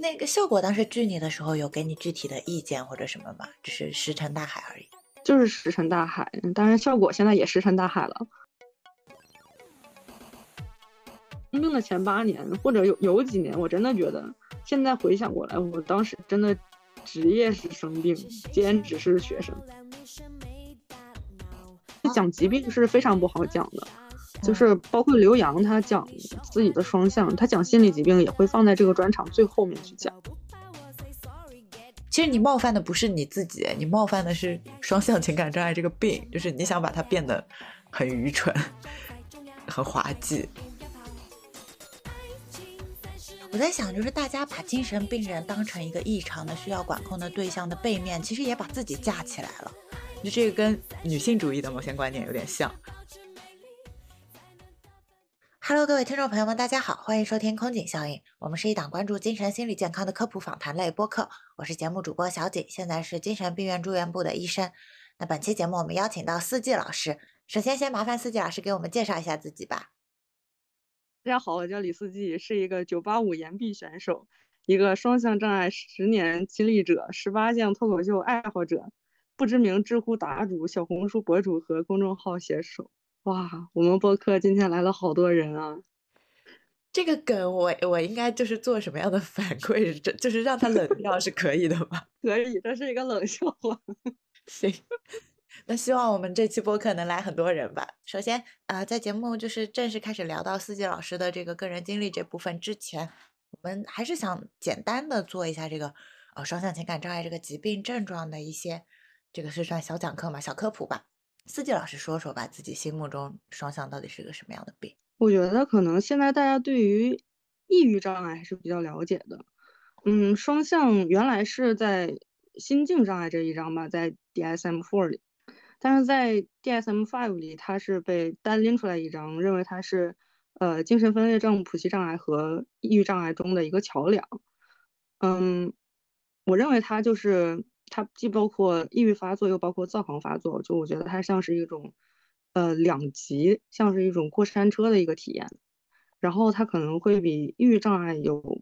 那个效果当时拒你的时候，有给你具体的意见或者什么吗？只是石沉大海而已。就是石沉大海，当然效果现在也石沉大海了。生病的前八年，或者有有几年，我真的觉得，现在回想过来，我当时真的职业是生病，兼职是学生。讲疾病是非常不好讲的，就是包括刘洋他讲自己的双向，他讲心理疾病也会放在这个专场最后面去讲。其实你冒犯的不是你自己，你冒犯的是双向情感障碍这个病，就是你想把它变得很愚蠢、很滑稽。我在想，就是大家把精神病人当成一个异常的、需要管控的对象的背面，其实也把自己架起来了。就这个跟女性主义的某些观点有点像。Hello，各位听众朋友们，大家好，欢迎收听空警效应。我们是一档关注精神心理健康的科普访谈类播客。我是节目主播小景，现在是精神病院住院部的医生。那本期节目我们邀请到四季老师，首先先麻烦四季老师给我们介绍一下自己吧。大家好，我叫李四季，是一个985岩壁选手，一个双向障碍十年亲历者，十八项脱口秀爱好者，不知名知乎答主、小红书博主和公众号写手。哇，我们播客今天来了好多人啊！这个梗我我应该就是做什么样的反馈？这就是让他冷 掉是可以的吗？可以，这是一个冷笑话。行。那希望我们这期播客能来很多人吧。首先啊，在节目就是正式开始聊到四季老师的这个个人经历这部分之前，我们还是想简单的做一下这个呃双向情感障碍这个疾病症状的一些，这个是算小讲课嘛，小科普吧。四季老师说说吧，自己心目中双向到底是个什么样的病？我觉得可能现在大家对于抑郁障碍还是比较了解的。嗯，双向原来是在心境障碍这一章吧，在 DSM-4 里。但是在 DSM-5 里，它是被单拎出来一张，认为它是呃精神分裂症谱系障碍和抑郁障碍中的一个桥梁。嗯，我认为它就是它既包括抑郁发作，又包括躁狂发作，就我觉得它像是一种呃两极，像是一种过山车的一个体验。然后它可能会比抑郁障碍有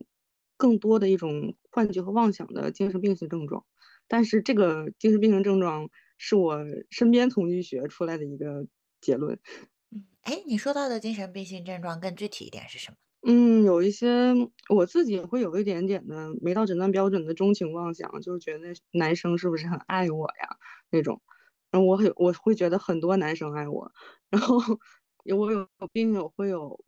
更多的一种幻觉和妄想的精神病性症状，但是这个精神病性症状。是我身边统计学出来的一个结论。嗯，哎，你说到的精神病性症状更具体一点是什么？嗯，有一些我自己会有一点点的没到诊断标准的钟情妄想，就是觉得男生是不是很爱我呀那种。然后我很我会觉得很多男生爱我。然后我有病友会有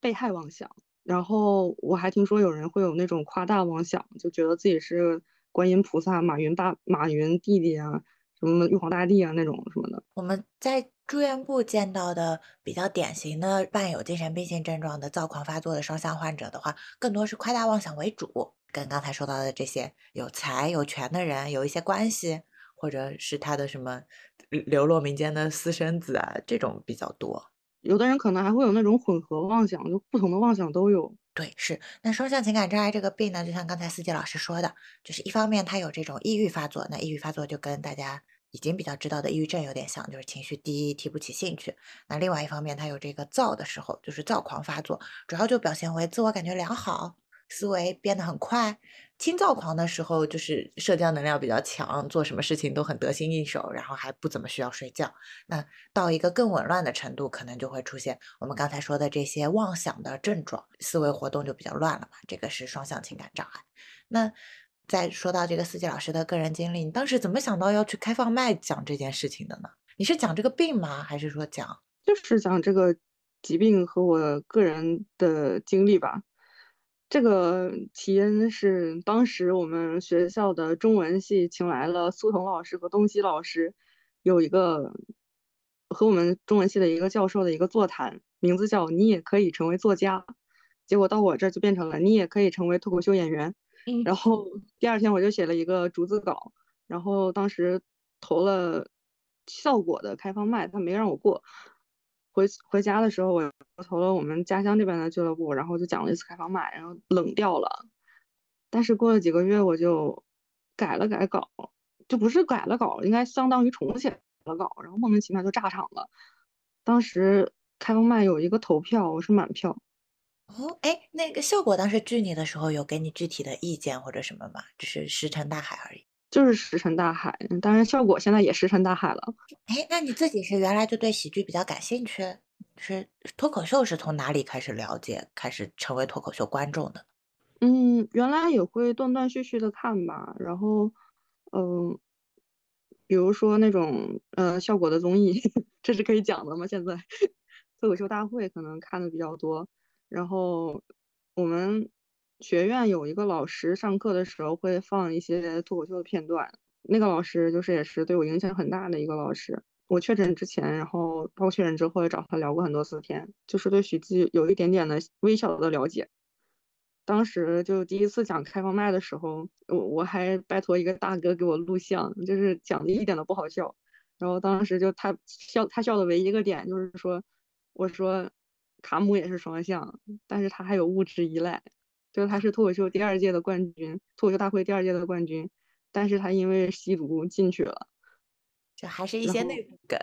被害妄想。然后我还听说有人会有那种夸大妄想，就觉得自己是观音菩萨、马云大、马云弟弟啊。什么玉皇大帝啊那种什么的，我们在住院部见到的比较典型的伴有精神病性症状的躁狂发作的双向患者的话，更多是夸大妄想为主，跟刚才说到的这些有财有权的人有一些关系，或者是他的什么流落民间的私生子啊，这种比较多。有的人可能还会有那种混合妄想，就不同的妄想都有。对，是那双向情感障碍这个病呢，就像刚才四季老师说的，就是一方面他有这种抑郁发作，那抑郁发作就跟大家已经比较知道的抑郁症有点像，就是情绪低，提不起兴趣。那另外一方面，他有这个躁的时候，就是躁狂发作，主要就表现为自我感觉良好。思维变得很快，轻躁狂的时候就是社交能量比较强，做什么事情都很得心应手，然后还不怎么需要睡觉。那到一个更紊乱的程度，可能就会出现我们刚才说的这些妄想的症状，思维活动就比较乱了嘛。这个是双向情感障碍。那再说到这个四季老师的个人经历，你当时怎么想到要去开放麦讲这件事情的呢？你是讲这个病吗？还是说讲就是讲这个疾病和我个人的经历吧？这个起因是当时我们学校的中文系请来了苏童老师和东西老师，有一个和我们中文系的一个教授的一个座谈，名字叫“你也可以成为作家”。结果到我这儿就变成了“你也可以成为脱口秀演员”。然后第二天我就写了一个逐字稿，然后当时投了效果的开放麦，他没让我过。回回家的时候，我投了我们家乡这边的俱乐部，然后就讲了一次开放麦，然后冷掉了。但是过了几个月，我就改了改稿，就不是改了稿，应该相当于重写了稿，然后莫名其妙就炸场了。当时开放麦有一个投票，我是满票，哦，哎，那个效果当时拒你的时候，有给你具体的意见或者什么吗？只是石沉大海而已。就是石沉大海，当然效果现在也石沉大海了。哎，那你自己是原来就对喜剧比较感兴趣？是脱口秀是从哪里开始了解，开始成为脱口秀观众的？嗯，原来也会断断续续的看吧，然后，嗯，比如说那种呃效果的综艺，这是可以讲的吗？现在 脱口秀大会可能看的比较多，然后我们学院有一个老师上课的时候会放一些脱口秀的片段，那个老师就是也是对我影响很大的一个老师。我确诊之前，然后包括确诊之后也找他聊过很多次天，就是对喜剧有一点点的微小的了解。当时就第一次讲开放麦的时候，我我还拜托一个大哥给我录像，就是讲的一点都不好笑。然后当时就他笑，他笑的唯一一个点就是说，我说卡姆也是双向，但是他还有物质依赖，就是他是脱口秀第二届的冠军，脱口秀大会第二届的冠军，但是他因为吸毒进去了，就还是一些内部梗，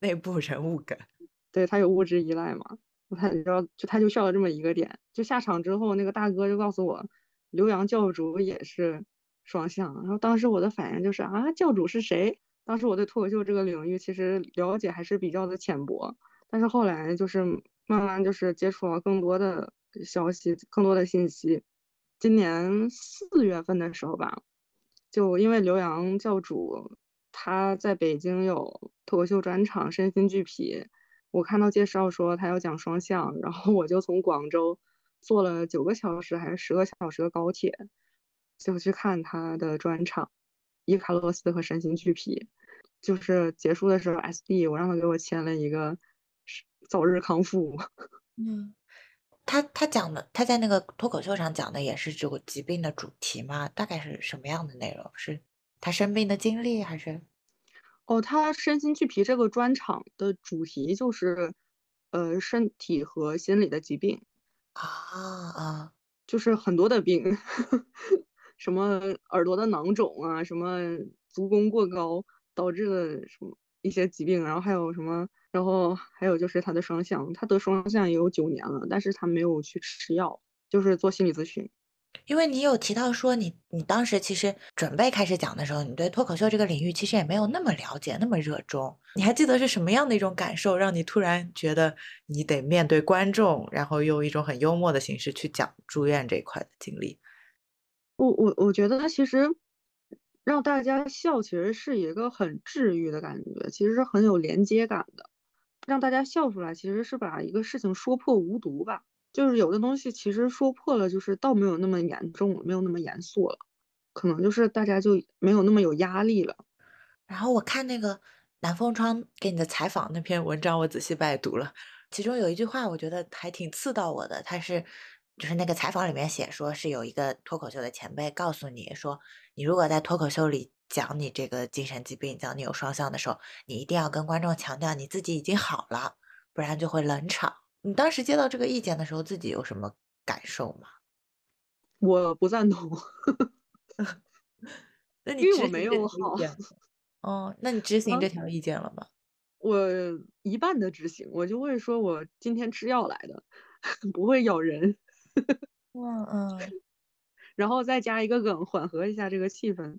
内部人物梗，对他有物质依赖嘛。他你知道，就他就笑了这么一个点，就下场之后，那个大哥就告诉我，刘洋教主也是双向。然后当时我的反应就是啊，教主是谁？当时我对脱口秀这个领域其实了解还是比较的浅薄，但是后来就是慢慢就是接触了更多的消息，更多的信息。今年四月份的时候吧，就因为刘洋教主他在北京有脱口秀专场，身心俱疲。我看到介绍说他要讲双向，然后我就从广州坐了九个小时还是十个小时的高铁，就去看他的专场《伊卡洛斯和身心俱疲》。就是结束的时候，SD 我让他给我签了一个早日康复。嗯，他他讲的他在那个脱口秀上讲的也是这个疾病的主题嘛？大概是什么样的内容？是他生病的经历还是？哦，他身心俱疲这个专场的主题就是，呃，身体和心理的疾病啊啊，就是很多的病，什么耳朵的囊肿啊，什么足弓过高导致的什么一些疾病，然后还有什么，然后还有就是他的双向，他得双向也有九年了，但是他没有去吃药，就是做心理咨询。因为你有提到说，你你当时其实准备开始讲的时候，你对脱口秀这个领域其实也没有那么了解，那么热衷。你还记得是什么样的一种感受，让你突然觉得你得面对观众，然后用一种很幽默的形式去讲住院这一块的经历？我我我觉得其实让大家笑，其实是一个很治愈的感觉，其实是很有连接感的。让大家笑出来，其实是把一个事情说破无毒吧。就是有的东西其实说破了，就是倒没有那么严重，没有那么严肃了，可能就是大家就没有那么有压力了。然后我看那个南风窗给你的采访那篇文章，我仔细拜读了，其中有一句话，我觉得还挺刺到我的。他是就是那个采访里面写说，是有一个脱口秀的前辈告诉你说，你如果在脱口秀里讲你这个精神疾病，讲你有双向的时候，你一定要跟观众强调你自己已经好了，不然就会冷场。你当时接到这个意见的时候，自己有什么感受吗？我不赞同。那你因为我没有好。哦，那你执行这条意见了吗？我一半的执行，我就会说我今天吃药来的，不会咬人。嗯嗯。然后再加一个梗，缓和一下这个气氛。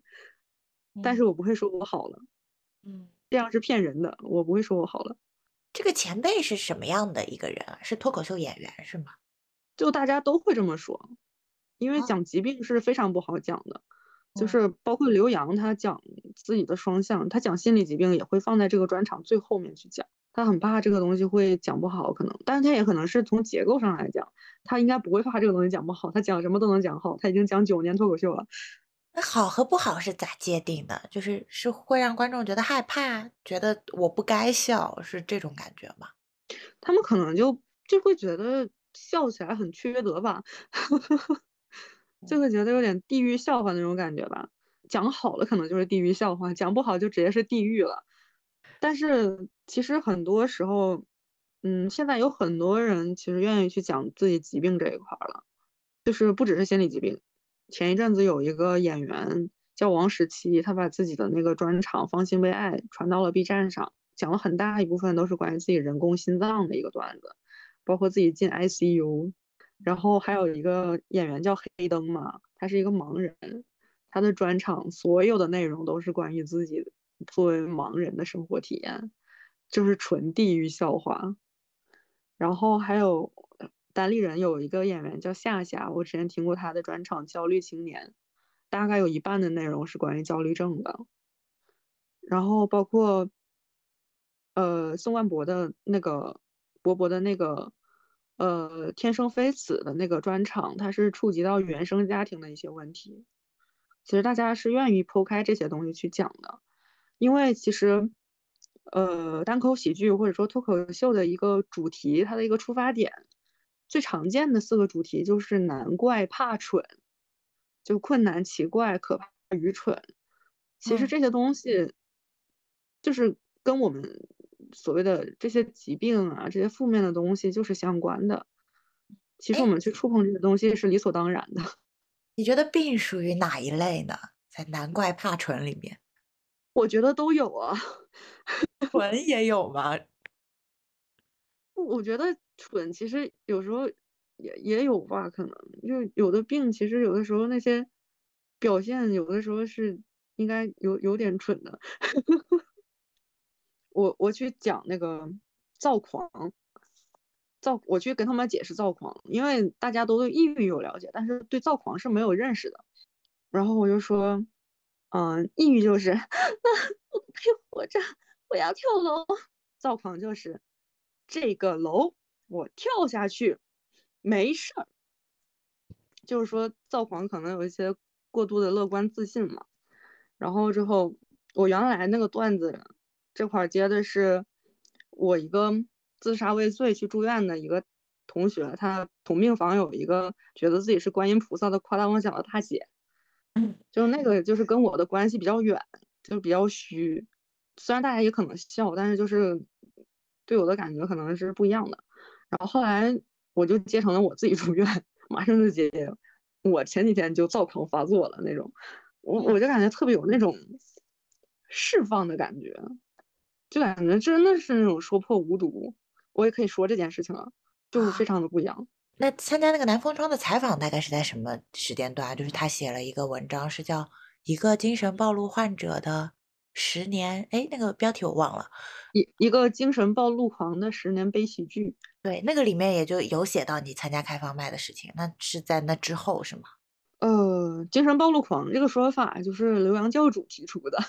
但是我不会说我好了。嗯。这样是骗人的，我不会说我好了。这个前辈是什么样的一个人啊？是脱口秀演员是吗？就大家都会这么说，因为讲疾病是非常不好讲的，就是包括刘洋他讲自己的双向，他讲心理疾病也会放在这个专场最后面去讲，他很怕这个东西会讲不好，可能，但是他也可能是从结构上来讲，他应该不会怕这个东西讲不好，他讲什么都能讲好，他已经讲九年脱口秀了。那好和不好是咋界定的？就是是会让观众觉得害怕，觉得我不该笑，是这种感觉吗？他们可能就就会觉得笑起来很缺德吧，就会觉得有点地狱笑话那种感觉吧。讲好了可能就是地狱笑话，讲不好就直接是地狱了。但是其实很多时候，嗯，现在有很多人其实愿意去讲自己疾病这一块了，就是不只是心理疾病。前一阵子有一个演员叫王十七，他把自己的那个专场《方兴未艾》传到了 B 站上，讲了很大一部分都是关于自己人工心脏的一个段子，包括自己进 ICU，然后还有一个演员叫黑灯嘛，他是一个盲人，他的专场所有的内容都是关于自己作为盲人的生活体验，就是纯地狱笑话。然后还有单立人有一个演员叫夏夏，我之前听过他的专场《焦虑青年》，大概有一半的内容是关于焦虑症的。然后包括呃宋万博的那个博博的那个。呃，天生非此的那个专场，它是触及到原生家庭的一些问题。其实大家是愿意剖开这些东西去讲的，因为其实，呃，单口喜剧或者说脱口秀的一个主题，它的一个出发点，最常见的四个主题就是难、怪、怕、蠢，就困难、奇怪、可怕、愚蠢。其实这些东西，就是跟我们。所谓的这些疾病啊，这些负面的东西就是相关的。其实我们去触碰这些东西是理所当然的。你觉得病属于哪一类呢？在难怪怕蠢里面，我觉得都有啊。蠢也有吗？我觉得蠢其实有时候也也有吧，可能就有的病，其实有的时候那些表现，有的时候是应该有有点蠢的。我我去讲那个躁狂，躁我去跟他们解释躁狂，因为大家都对抑郁有了解，但是对躁狂是没有认识的。然后我就说，嗯，抑郁就是 我不配活着，我要跳楼；躁狂就是这个楼我跳下去没事儿。就是说造狂可能有一些过度的乐观自信嘛。然后之后我原来那个段子。这块接的是我一个自杀未遂去住院的一个同学，他同病房有一个觉得自己是观音菩萨的夸大妄想的大姐，就那个就是跟我的关系比较远，就比较虚。虽然大家也可能笑，但是就是对我的感觉可能是不一样的。然后后来我就接成了我自己住院，马上就接。我前几天就躁狂发作了那种，我我就感觉特别有那种释放的感觉。就感觉真的是那种说破无毒，我也可以说这件事情了，就是非常的不一样。那参加那个南风窗的采访大概是在什么时间段？就是他写了一个文章，是叫《一个精神暴露患者的十年》，哎，那个标题我忘了。一一个精神暴露狂的十年悲喜剧。对，那个里面也就有写到你参加开放麦的事情。那是在那之后是吗？呃，精神暴露狂这个说法就是刘洋教主提出的。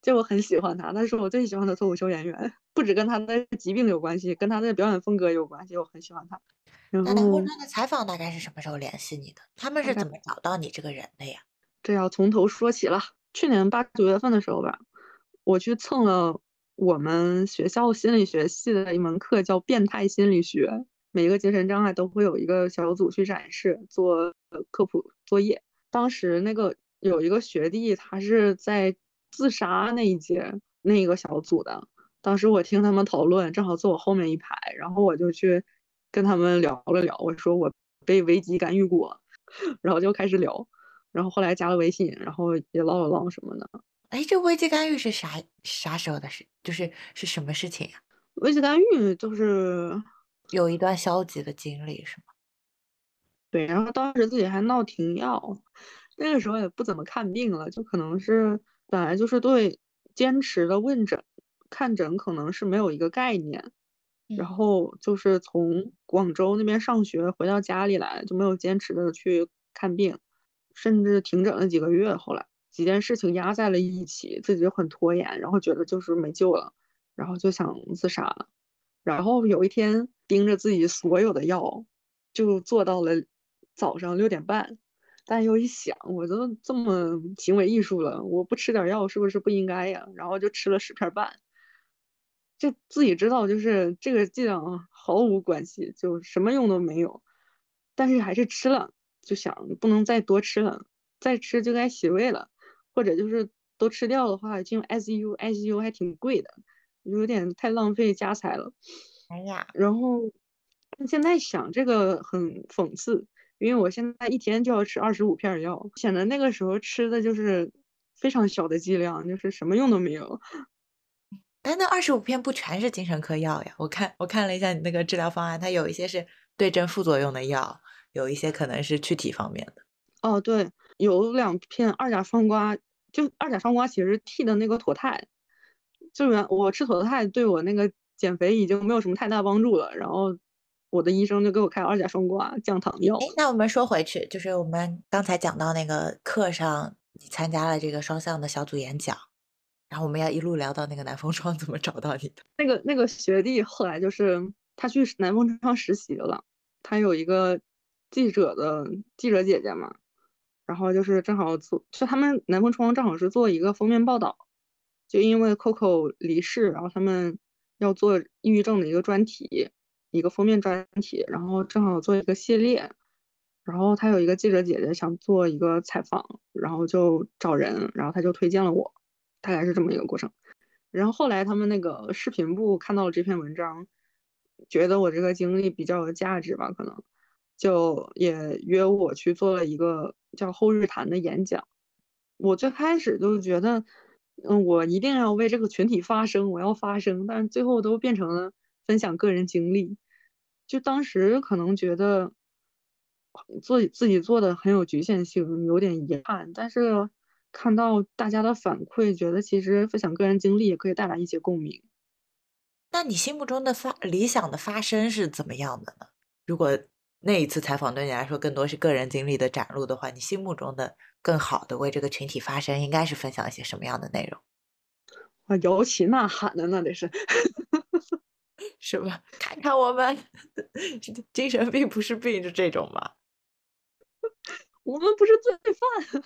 就我很喜欢他，他是我最喜欢的脱口秀演员，不止跟他的疾病有关系，跟他的表演风格有关系，我很喜欢他。那南风窗的采访大概是什么时候联系你的？他们是怎么找到你这个人的呀？这要从头说起了。去年八九月份的时候吧，我去蹭了我们学校心理学系的一门课，叫变态心理学。每个精神障碍都会有一个小组去展示做科普作业。当时那个有一个学弟，他是在。自杀那一节那个小组的，当时我听他们讨论，正好坐我后面一排，然后我就去跟他们聊了聊，我说我被危机干预过，然后就开始聊，然后后来加了微信，然后也唠了唠什么的。哎，这危机干预是啥啥时候的事？就是是什么事情呀？危机干预就是有一段消极的经历是吗？对，然后当时自己还闹停药，那个时候也不怎么看病了，就可能是。本来就是对坚持的问诊、看诊可能是没有一个概念，然后就是从广州那边上学回到家里来就没有坚持的去看病，甚至停诊了几个月。后来几件事情压在了一起，自己就很拖延，然后觉得就是没救了，然后就想自杀了。然后有一天盯着自己所有的药，就做到了早上六点半。但又一想，我都这么行为艺术了，我不吃点药是不是不应该呀？然后就吃了十片半，就自己知道就是这个剂量毫无关系，就什么用都没有，但是还是吃了，就想不能再多吃了，再吃就该洗胃了，或者就是都吃掉的话进 ICU，ICU 还挺贵的，有点太浪费家财了。哎呀，然后现在想这个很讽刺。因为我现在一天就要吃二十五片药，显得那个时候吃的就是非常小的剂量，就是什么用都没有。但 那二十五片不全是精神科药呀？我看我看了一下你那个治疗方案，它有一些是对症副作用的药，有一些可能是躯体方面的。哦，对，有两片二甲双胍，就二甲双胍其实替的那个妥泰，就是我吃妥泰对我那个减肥已经没有什么太大帮助了，然后我的医生就给我开二甲双胍降糖药。哎，那我们说回去，就是我们刚才讲到那个课上，你参加了这个双向的小组演讲，然后我们要一路聊到那个南风窗怎么找到你的。那个那个学弟后来就是他去南风窗实习了，他有一个记者的记者姐姐嘛。然后就是正好做，是他们南风窗正好是做一个封面报道，就因为 Coco 离世，然后他们要做抑郁症的一个专题，一个封面专题，然后正好做一个系列，然后他有一个记者姐姐想做一个采访，然后就找人，然后他就推荐了我，大概是这么一个过程。然后后来他们那个视频部看到了这篇文章，觉得我这个经历比较有价值吧，可能。就也约我去做了一个叫后日谈的演讲。我最开始就觉得，嗯，我一定要为这个群体发声，我要发声。但是最后都变成了分享个人经历。就当时可能觉得做自己做的很有局限性，有点遗憾。但是看到大家的反馈，觉得其实分享个人经历也可以带来一些共鸣。那你心目中的发理想的发声是怎么样的呢？如果那一次采访对你来说更多是个人经历的展露的话，你心目中的更好的为这个群体发声，应该是分享一些什么样的内容？啊，摇旗呐喊的那得是，是吧？看看我们，精神病不是病，就这种吗？我们不是罪犯，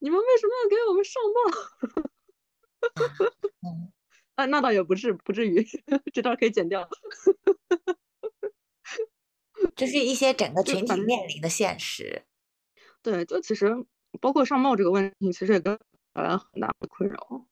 你们为什么要给我们上报？嗯，啊，那倒也不至，不至于，这段可以剪掉。就是一些整个群体面临的现实，对，就其实包括上报这个问题，其实也跟带来很大的困扰。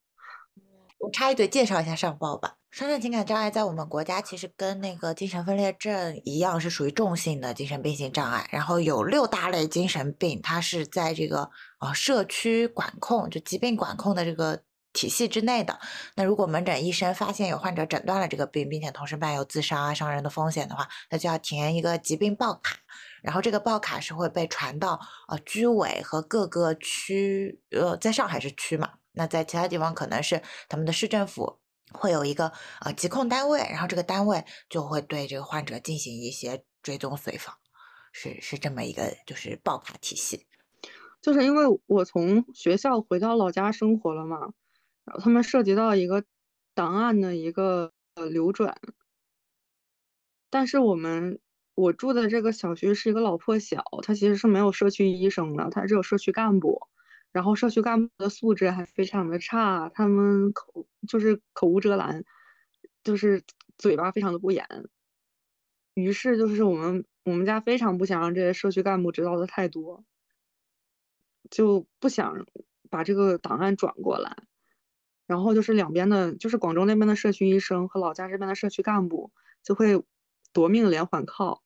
我插一嘴，介绍一下上报吧。双向情感障碍在我们国家其实跟那个精神分裂症一样，是属于重性的精神病性障碍。然后有六大类精神病，它是在这个呃社区管控，就疾病管控的这个。体系之内的，那如果门诊医生发现有患者诊断了这个病，并且同时伴有自杀啊、伤人的风险的话，那就要填一个疾病报卡，然后这个报卡是会被传到呃居委和各个区，呃，在上海是区嘛，那在其他地方可能是他们的市政府会有一个呃疾控单位，然后这个单位就会对这个患者进行一些追踪随访，是是这么一个就是报卡体系，就是因为我从学校回到老家生活了嘛。然后他们涉及到一个档案的一个流转，但是我们我住的这个小区是一个老破小，它其实是没有社区医生的，它只有社区干部，然后社区干部的素质还非常的差，他们口就是口无遮拦，就是嘴巴非常的不严，于是就是我们我们家非常不想让这些社区干部知道的太多，就不想把这个档案转过来。然后就是两边的，就是广州那边的社区医生和老家这边的社区干部就会夺命连环靠，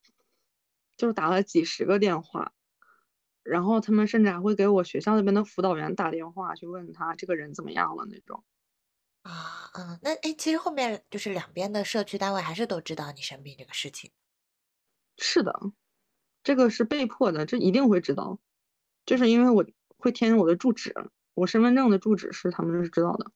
就是打了几十个电话，然后他们甚至还会给我学校那边的辅导员打电话去问他这个人怎么样了那种。啊，嗯，那哎，其实后面就是两边的社区单位还是都知道你生病这个事情。是的，这个是被迫的，这一定会知道，就是因为我会填我的住址，我身份证的住址是他们是知道的。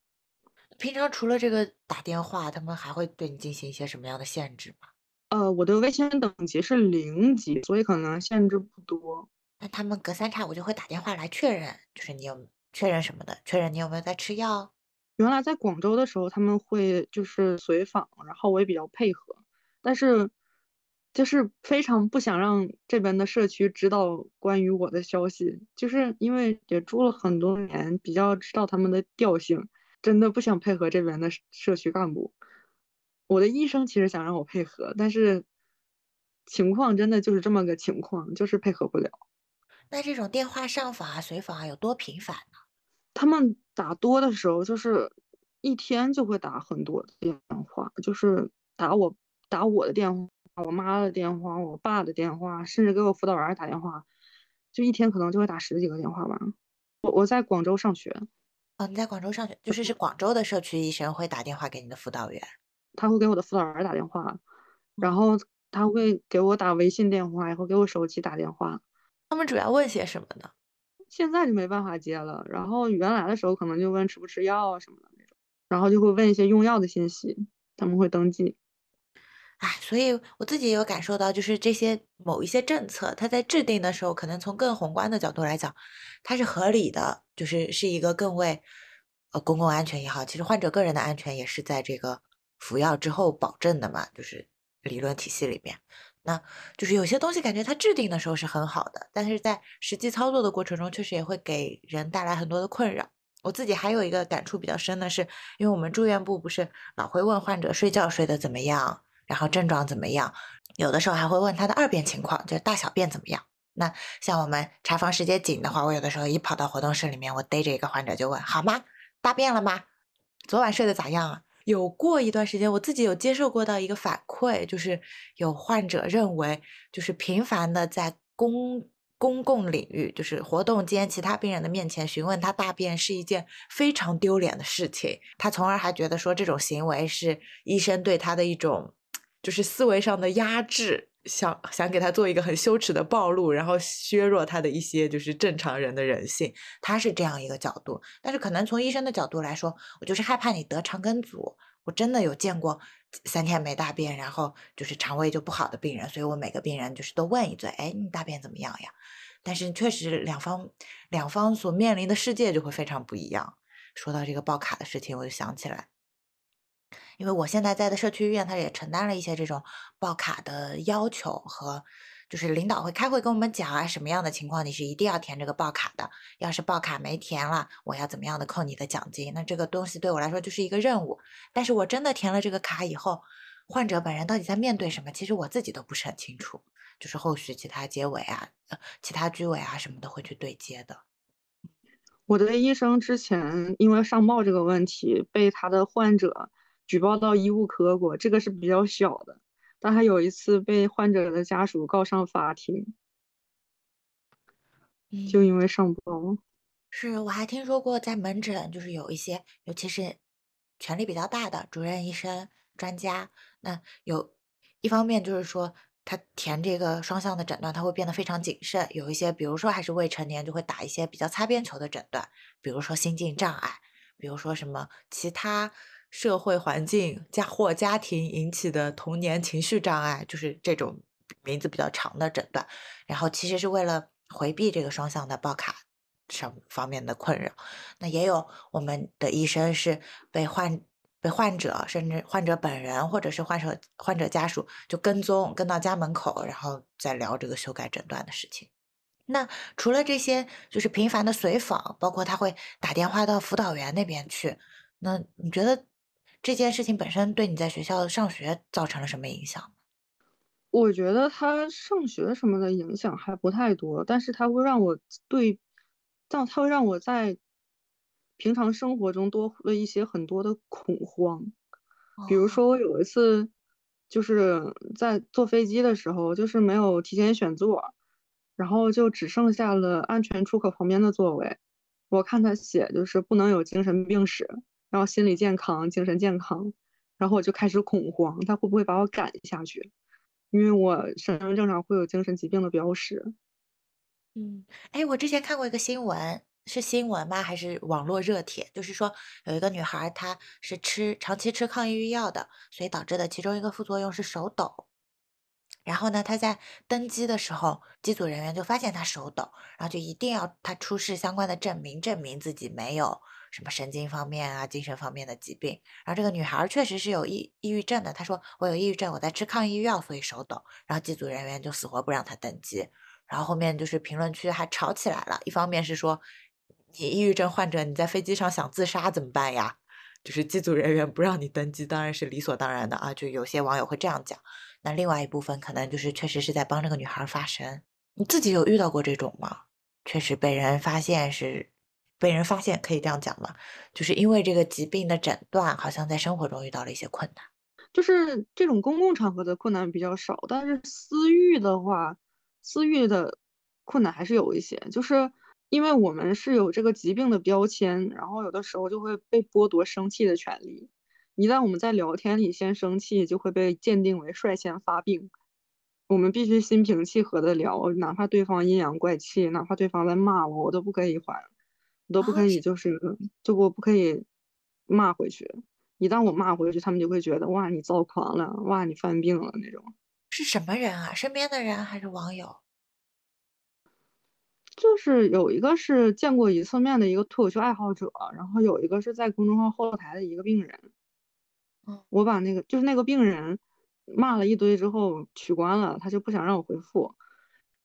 平常除了这个打电话，他们还会对你进行一些什么样的限制吗？呃，我的危险等级是零级，所以可能限制不多。那他们隔三差五就会打电话来确认，就是你有确认什么的，确认你有没有在吃药。原来在广州的时候，他们会就是随访，然后我也比较配合，但是就是非常不想让这边的社区知道关于我的消息，就是因为也住了很多年，比较知道他们的调性。真的不想配合这边的社区干部，我的医生其实想让我配合，但是情况真的就是这么个情况，就是配合不了。那这种电话上访啊、随访啊有多频繁呢？他们打多的时候，就是一天就会打很多电话，就是打我打我的电话、我妈的电话、我爸的电话，甚至给我辅导员打电话，就一天可能就会打十几个电话吧。我我在广州上学。哦，你在广州上学，就是是广州的社区医生会打电话给你的辅导员，他会给我的辅导员打电话，然后他会给我打微信电话，也会给我手机打电话。他们主要问些什么呢？现在就没办法接了。然后原来的时候可能就问吃不吃药啊什么的那种，然后就会问一些用药的信息，他们会登记。哎，所以我自己也有感受到，就是这些某一些政策，它在制定的时候，可能从更宏观的角度来讲，它是合理的，就是是一个更为呃公共安全也好，其实患者个人的安全也是在这个服药之后保证的嘛，就是理论体系里面。那就是有些东西感觉它制定的时候是很好的，但是在实际操作的过程中，确实也会给人带来很多的困扰。我自己还有一个感触比较深的是，因为我们住院部不是老会问患者睡觉睡得怎么样。然后症状怎么样？有的时候还会问他的二便情况，就是大小便怎么样。那像我们查房时间紧的话，我有的时候一跑到活动室里面，我逮着一个患者就问：好吗？大便了吗？昨晚睡得咋样啊？有过一段时间，我自己有接受过到一个反馈，就是有患者认为，就是频繁的在公公共领域，就是活动间其他病人的面前询问他大便是一件非常丢脸的事情。他从而还觉得说这种行为是医生对他的一种。就是思维上的压制，想想给他做一个很羞耻的暴露，然后削弱他的一些就是正常人的人性，他是这样一个角度。但是可能从医生的角度来说，我就是害怕你得肠梗阻。我真的有见过三天没大便，然后就是肠胃就不好的病人，所以我每个病人就是都问一嘴，哎，你大便怎么样呀？但是确实两方两方所面临的世界就会非常不一样。说到这个报卡的事情，我就想起来。因为我现在在的社区医院，他也承担了一些这种报卡的要求和，就是领导会开会跟我们讲啊，什么样的情况你是一定要填这个报卡的，要是报卡没填了，我要怎么样的扣你的奖金？那这个东西对我来说就是一个任务。但是我真的填了这个卡以后，患者本人到底在面对什么？其实我自己都不是很清楚。就是后续其他结尾啊，呃，其他居委啊什么的会去对接的。我的医生之前因为上报这个问题被他的患者。举报到医务科过，这个是比较小的，但还有一次被患者的家属告上法庭，就因为上报。是，我还听说过在门诊，就是有一些，尤其是权力比较大的主任医生、专家，那有一方面就是说，他填这个双向的诊断，他会变得非常谨慎。有一些，比如说还是未成年，就会打一些比较擦边球的诊断，比如说心境障碍，比如说什么其他。社会环境家或家庭引起的童年情绪障碍，就是这种名字比较长的诊断。然后其实是为了回避这个双向的报卡上方面的困扰。那也有我们的医生是被患被患者甚至患者本人或者是患者患者家属就跟踪跟到家门口，然后再聊这个修改诊断的事情。那除了这些，就是频繁的随访，包括他会打电话到辅导员那边去。那你觉得？这件事情本身对你在学校上学造成了什么影响？我觉得他上学什么的影响还不太多，但是他会让我对，让他会让我在平常生活中多了一些很多的恐慌。比如说，我有一次就是在坐飞机的时候，就是没有提前选座，然后就只剩下了安全出口旁边的座位。我看他写就是不能有精神病史。然后心理健康、精神健康，然后我就开始恐慌，他会不会把我赶下去？因为我身份证上会有精神疾病的标识。嗯，哎，我之前看过一个新闻，是新闻吗？还是网络热帖？就是说有一个女孩，她是吃长期吃抗抑郁药的，所以导致的其中一个副作用是手抖。然后呢，她在登机的时候，机组人员就发现她手抖，然后就一定要她出示相关的证明，证明自己没有。什么神经方面啊，精神方面的疾病，然后这个女孩确实是有抑抑郁症的。她说我有抑郁症，我在吃抗抑郁药，所以手抖。然后机组人员就死活不让她登机。然后后面就是评论区还吵起来了，一方面是说你抑郁症患者你在飞机上想自杀怎么办呀？就是机组人员不让你登机，当然是理所当然的啊。就有些网友会这样讲。那另外一部分可能就是确实是在帮这个女孩发声。你自己有遇到过这种吗？确实被人发现是。被人发现可以这样讲吗？就是因为这个疾病的诊断，好像在生活中遇到了一些困难。就是这种公共场合的困难比较少，但是私域的话，私域的困难还是有一些。就是因为我们是有这个疾病的标签，然后有的时候就会被剥夺生气的权利。一旦我们在聊天里先生气，就会被鉴定为率先发病，我们必须心平气和的聊，哪怕对方阴阳怪气，哪怕对方在骂我，我都不可以还，我都不可以就是就我不可以骂回去。一旦我骂回去，他们就会觉得哇你躁狂了，哇你犯病了那种。是什么人啊？身边的人还是网友？就是有一个是见过一次面的一个脱口秀爱好者，然后有一个是在公众号后台的一个病人。嗯，我把那个就是那个病人骂了一堆之后取关了，他就不想让我回复，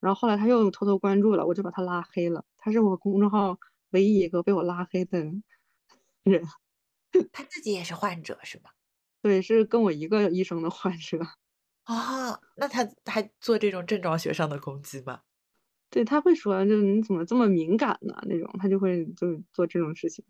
然后后来他又偷偷关注了，我就把他拉黑了。他是我公众号唯一一个被我拉黑的人。他自己也是患者是吧？对，是跟我一个医生的患者。啊，那他还做这种症状学上的攻击吗？对他会说，就你怎么这么敏感呢？那种他就会就做这种事情。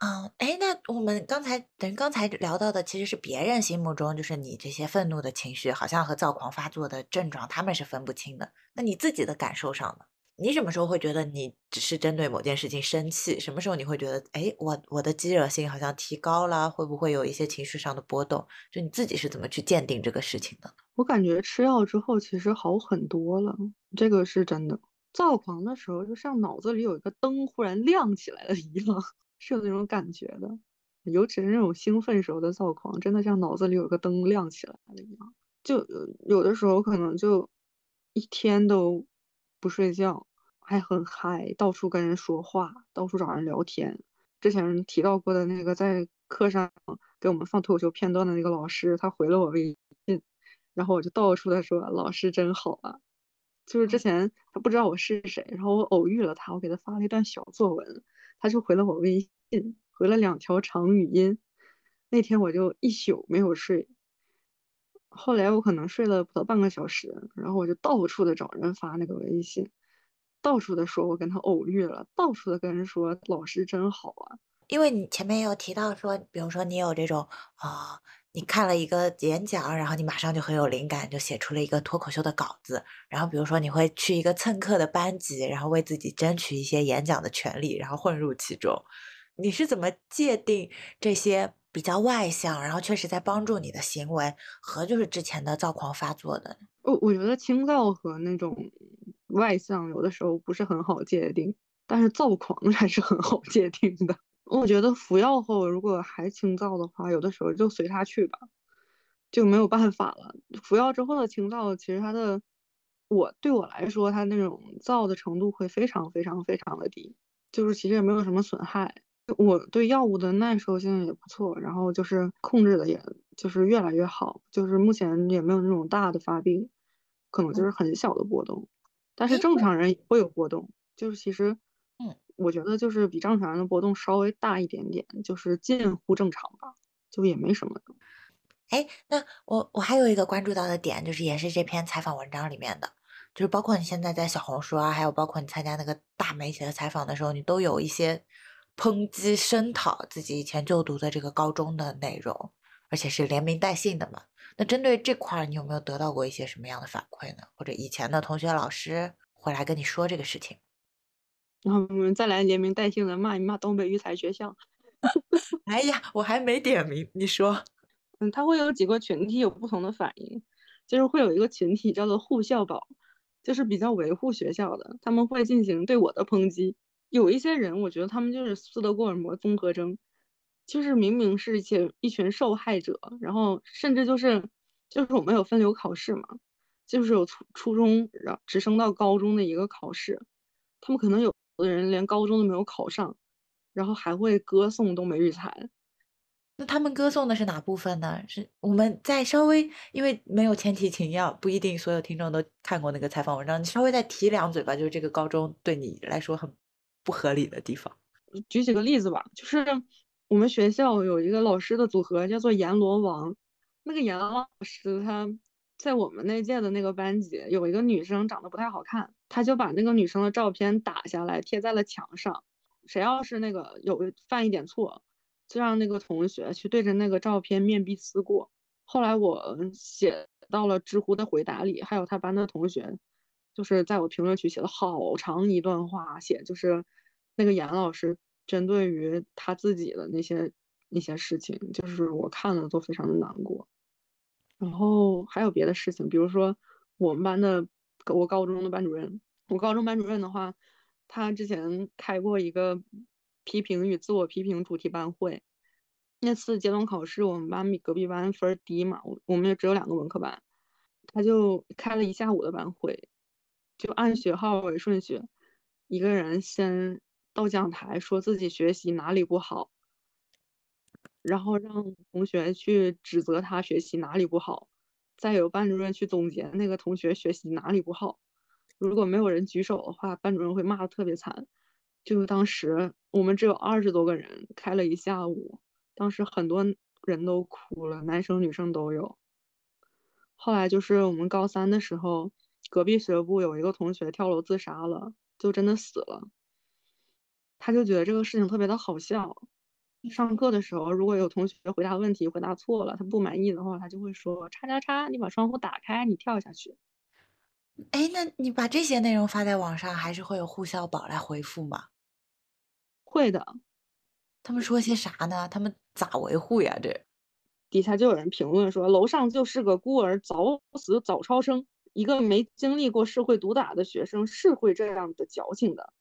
嗯，哎，那我们刚才等于刚才聊到的，其实是别人心目中就是你这些愤怒的情绪，好像和躁狂发作的症状他们是分不清的。那你自己的感受上呢？你什么时候会觉得你只是针对某件事情生气？什么时候你会觉得，哎，我我的激惹性好像提高了？会不会有一些情绪上的波动？就你自己是怎么去鉴定这个事情的呢？我感觉吃药之后其实好很多了，这个是真的。躁狂的时候，就像脑子里有一个灯忽然亮起来了一样，是有那种感觉的。尤其是那种兴奋时候的躁狂，真的像脑子里有个灯亮起来了一样。就有的时候可能就一天都不睡觉，还很嗨，到处跟人说话，到处找人聊天。之前提到过的那个在课上给我们放脱口秀片段的那个老师，他回了我微信，然后我就到处的说老师真好啊。就是之前他不知道我是谁，然后我偶遇了他，我给他发了一段小作文，他就回了我微信，回了两条长语音。那天我就一宿没有睡，后来我可能睡了不到半个小时，然后我就到处的找人发那个微信，到处的说我跟他偶遇了，到处的跟人说老师真好啊。因为你前面有提到说，比如说你有这种啊。你看了一个演讲，然后你马上就很有灵感，就写出了一个脱口秀的稿子。然后比如说你会去一个蹭课的班级，然后为自己争取一些演讲的权利，然后混入其中。你是怎么界定这些比较外向，然后确实在帮助你的行为和就是之前的躁狂发作的？我我觉得轻躁和那种外向有的时候不是很好界定，但是躁狂 还是很好界定的。我觉得服药后如果还轻躁的话，有的时候就随他去吧，就没有办法了。服药之后的轻躁，其实他的我对我来说，他那种躁的程度会非常非常非常的低，就是其实也没有什么损害。我对药物的耐受性也不错，然后就是控制的也就是越来越好，就是目前也没有那种大的发病，可能就是很小的波动，但是正常人也会有波动，就是其实。嗯我觉得就是比正常人的波动稍微大一点点，就是近乎正常吧，就也没什么的。哎，那我我还有一个关注到的点，就是也是这篇采访文章里面的，就是包括你现在在小红书啊，还有包括你参加那个大媒体的采访的时候，你都有一些抨击声讨自己以前就读的这个高中的内容，而且是连名带姓的嘛。那针对这块，你有没有得到过一些什么样的反馈呢？或者以前的同学、老师会来跟你说这个事情？然 后我们再来连名带姓的骂一骂东北育才学校。哎呀，我还没点名，你说。嗯，他会有几个群体有不同的反应，就是会有一个群体叫做护校宝，就是比较维护学校的，他们会进行对我的抨击。有一些人，我觉得他们就是斯德哥尔摩综合征，就是明明是一些一群受害者，然后甚至就是就是我们有分流考试嘛，就是有初初中然后直升到高中的一个考试，他们可能有。的人连高中都没有考上，然后还会歌颂东北育才。那他们歌颂的是哪部分呢？是我们再稍微，因为没有前提情要，不一定所有听众都看过那个采访文章。你稍微再提两嘴吧，就是这个高中对你来说很不合理的地方。举几个例子吧，就是我们学校有一个老师的组合叫做阎罗王，那个阎王老师他。在我们那届的那个班级，有一个女生长得不太好看，他就把那个女生的照片打下来贴在了墙上。谁要是那个有犯一点错，就让那个同学去对着那个照片面壁思过。后来我写到了知乎的回答里，还有他班的同学，就是在我评论区写了好长一段话，写就是那个严老师针对于他自己的那些那些事情，就是我看了都非常的难过。然后还有别的事情，比如说我们班的我高中的班主任，我高中班主任的话，他之前开过一个批评与自我批评主题班会。那次阶段考试，我们班比隔壁班分低嘛，我我们也只有两个文科班，他就开了一下午的班会，就按学号为顺序，一个人先到讲台说自己学习哪里不好。然后让同学去指责他学习哪里不好，再由班主任去总结那个同学学习哪里不好。如果没有人举手的话，班主任会骂的特别惨。就当时我们只有二十多个人，开了一下午，当时很多人都哭了，男生女生都有。后来就是我们高三的时候，隔壁学部有一个同学跳楼自杀了，就真的死了。他就觉得这个事情特别的好笑。上课的时候，如果有同学回答问题回答错了，他不满意的话，他就会说：“叉叉叉，你把窗户打开，你跳下去。”哎，那你把这些内容发在网上，还是会有护校宝来回复吗？会的。他们说些啥呢？他们咋维护呀？这底下就有人评论说：“楼上就是个孤儿，早死早超生，一个没经历过社会毒打的学生是会这样的矫情的。”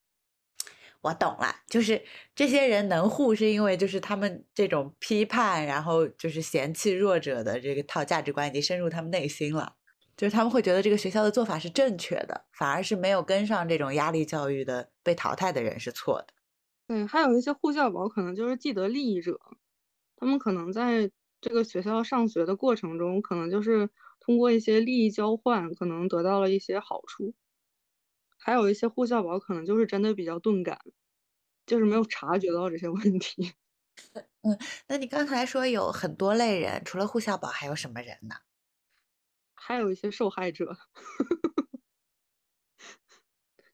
我懂了，就是这些人能护，是因为就是他们这种批判，然后就是嫌弃弱者的这个套价值观已经深入他们内心了，就是他们会觉得这个学校的做法是正确的，反而是没有跟上这种压力教育的被淘汰的人是错的。对，还有一些护校宝可能就是既得利益者，他们可能在这个学校上学的过程中，可能就是通过一些利益交换，可能得到了一些好处。还有一些护校宝可能就是真的比较钝感，就是没有察觉到这些问题。嗯，那你刚才说有很多类人，除了护校宝还有什么人呢？还有一些受害者，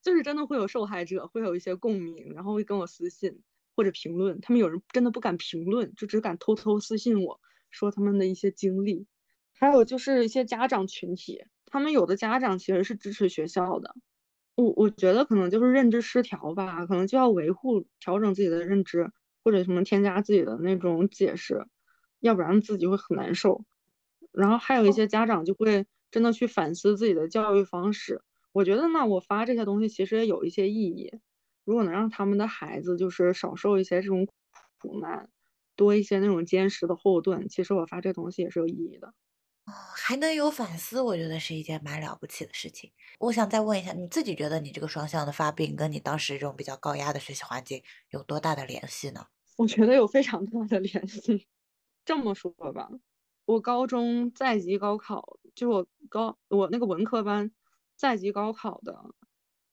就是真的会有受害者，会有一些共鸣，然后会跟我私信或者评论。他们有人真的不敢评论，就只敢偷偷私信我说他们的一些经历。还有就是一些家长群体，他们有的家长其实是支持学校的。我我觉得可能就是认知失调吧，可能就要维护、调整自己的认知，或者什么添加自己的那种解释，要不然自己会很难受。然后还有一些家长就会真的去反思自己的教育方式。我觉得呢，我发这些东西其实也有一些意义。如果能让他们的孩子就是少受一些这种苦难，多一些那种坚实的后盾，其实我发这东西也是有意义的。哦，还能有反思，我觉得是一件蛮了不起的事情。我想再问一下，你自己觉得你这个双向的发病，跟你当时这种比较高压的学习环境有多大的联系呢？我觉得有非常大的联系。这么说吧，我高中在级高考，就我高我那个文科班在级高考的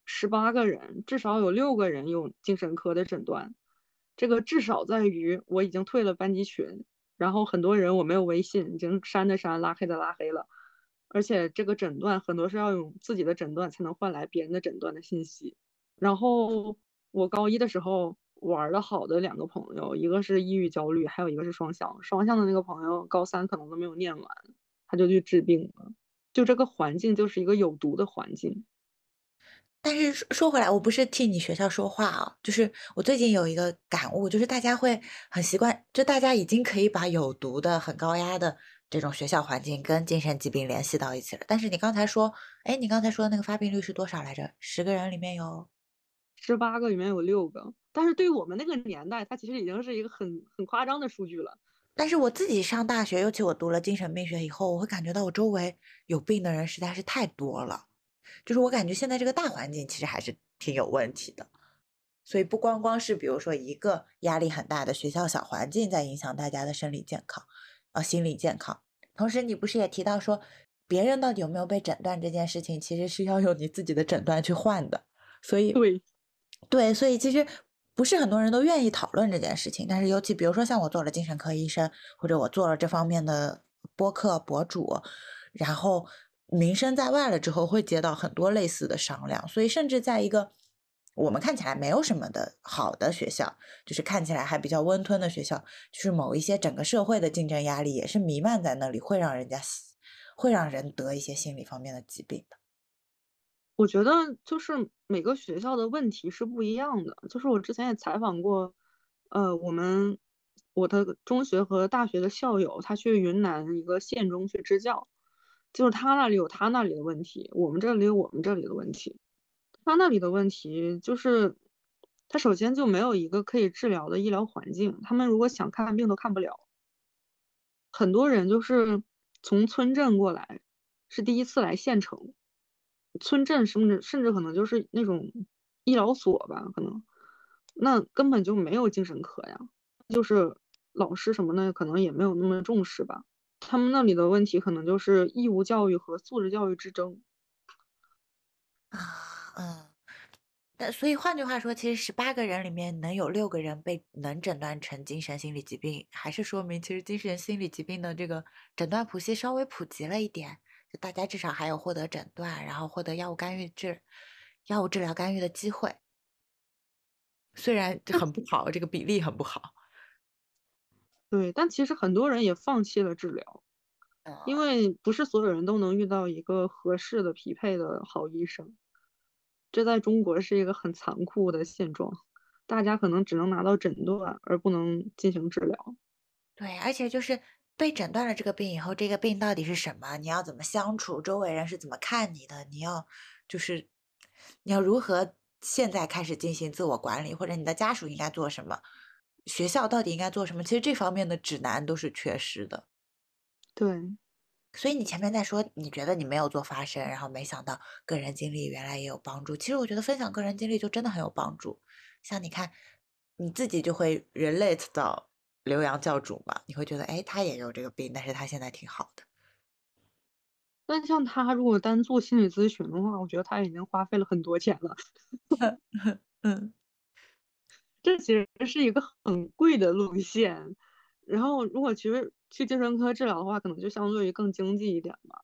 十八个人，至少有六个人有精神科的诊断。这个至少在于我已经退了班级群。然后很多人我没有微信，已经删的删，拉黑的拉黑了。而且这个诊断很多是要用自己的诊断才能换来别人的诊断的信息。然后我高一的时候玩的好的两个朋友，一个是抑郁焦虑，还有一个是双向。双向的那个朋友高三可能都没有念完，他就去治病了。就这个环境就是一个有毒的环境。但是说说回来，我不是替你学校说话啊，就是我最近有一个感悟，就是大家会很习惯，就大家已经可以把有毒的、很高压的这种学校环境跟精神疾病联系到一起了。但是你刚才说，哎，你刚才说的那个发病率是多少来着？十个人里面有十八个，里面有六个。但是对于我们那个年代，它其实已经是一个很很夸张的数据了。但是我自己上大学，尤其我读了精神病学以后，我会感觉到我周围有病的人实在是太多了。就是我感觉现在这个大环境其实还是挺有问题的，所以不光光是比如说一个压力很大的学校小环境在影响大家的生理健康，啊心理健康，同时你不是也提到说别人到底有没有被诊断这件事情，其实是要用你自己的诊断去换的，所以对。对，所以其实不是很多人都愿意讨论这件事情，但是尤其比如说像我做了精神科医生，或者我做了这方面的播客博主，然后。名声在外了之后，会接到很多类似的商量，所以甚至在一个我们看起来没有什么的好的学校，就是看起来还比较温吞的学校，就是某一些整个社会的竞争压力也是弥漫在那里，会让人家会让人得一些心理方面的疾病的。我觉得就是每个学校的问题是不一样的，就是我之前也采访过，呃，我们我的中学和大学的校友，他去云南一个县中去支教。就是他那里有他那里的问题，我们这里有我们这里的问题。他那里的问题就是，他首先就没有一个可以治疗的医疗环境，他们如果想看病都看不了。很多人就是从村镇过来，是第一次来县城，村镇甚至甚至可能就是那种医疗所吧，可能那根本就没有精神科呀，就是老师什么的可能也没有那么重视吧。他们那里的问题可能就是义务教育和素质教育之争啊，嗯，那所以换句话说，其实十八个人里面能有六个人被能诊断成精神心理疾病，还是说明其实精神心理疾病的这个诊断谱系稍微普及了一点，就大家至少还有获得诊断，然后获得药物干预治药物治疗干预的机会，虽然很不好，这个比例很不好。对，但其实很多人也放弃了治疗，因为不是所有人都能遇到一个合适的、匹配的好医生。这在中国是一个很残酷的现状，大家可能只能拿到诊断，而不能进行治疗。对，而且就是被诊断了这个病以后，这个病到底是什么？你要怎么相处？周围人是怎么看你的？你要就是你要如何现在开始进行自我管理，或者你的家属应该做什么？学校到底应该做什么？其实这方面的指南都是缺失的。对，所以你前面在说，你觉得你没有做发声，然后没想到个人经历原来也有帮助。其实我觉得分享个人经历就真的很有帮助。像你看，你自己就会 relate 到刘洋教主嘛，你会觉得，哎，他也有这个病，但是他现在挺好的。但像他如果单做心理咨询的话，我觉得他已经花费了很多钱了。嗯。这其实是一个很贵的路线，然后如果其实去精神科治疗的话，可能就相对于更经济一点吧。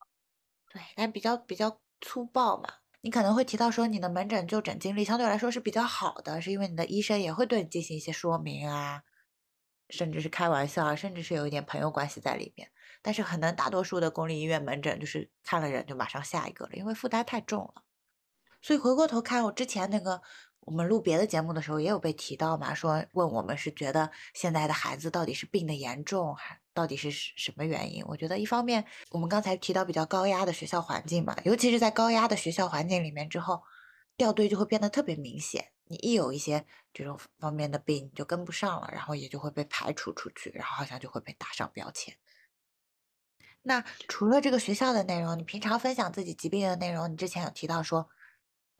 对，但比较比较粗暴嘛。你可能会提到说，你的门诊就诊经历相对来说是比较好的，是因为你的医生也会对你进行一些说明啊，甚至是开玩笑啊，甚至是有一点朋友关系在里面。但是可能大多数的公立医院门诊就是看了人就马上下一个了，因为负担太重了。所以回过头看我之前那个。我们录别的节目的时候也有被提到嘛，说问我们是觉得现在的孩子到底是病的严重，还到底是什么原因？我觉得一方面我们刚才提到比较高压的学校环境嘛，尤其是在高压的学校环境里面之后，掉队就会变得特别明显。你一有一些这种方面的病你就跟不上了，然后也就会被排除出去，然后好像就会被打上标签。那除了这个学校的内容，你平常分享自己疾病的内容，你之前有提到说，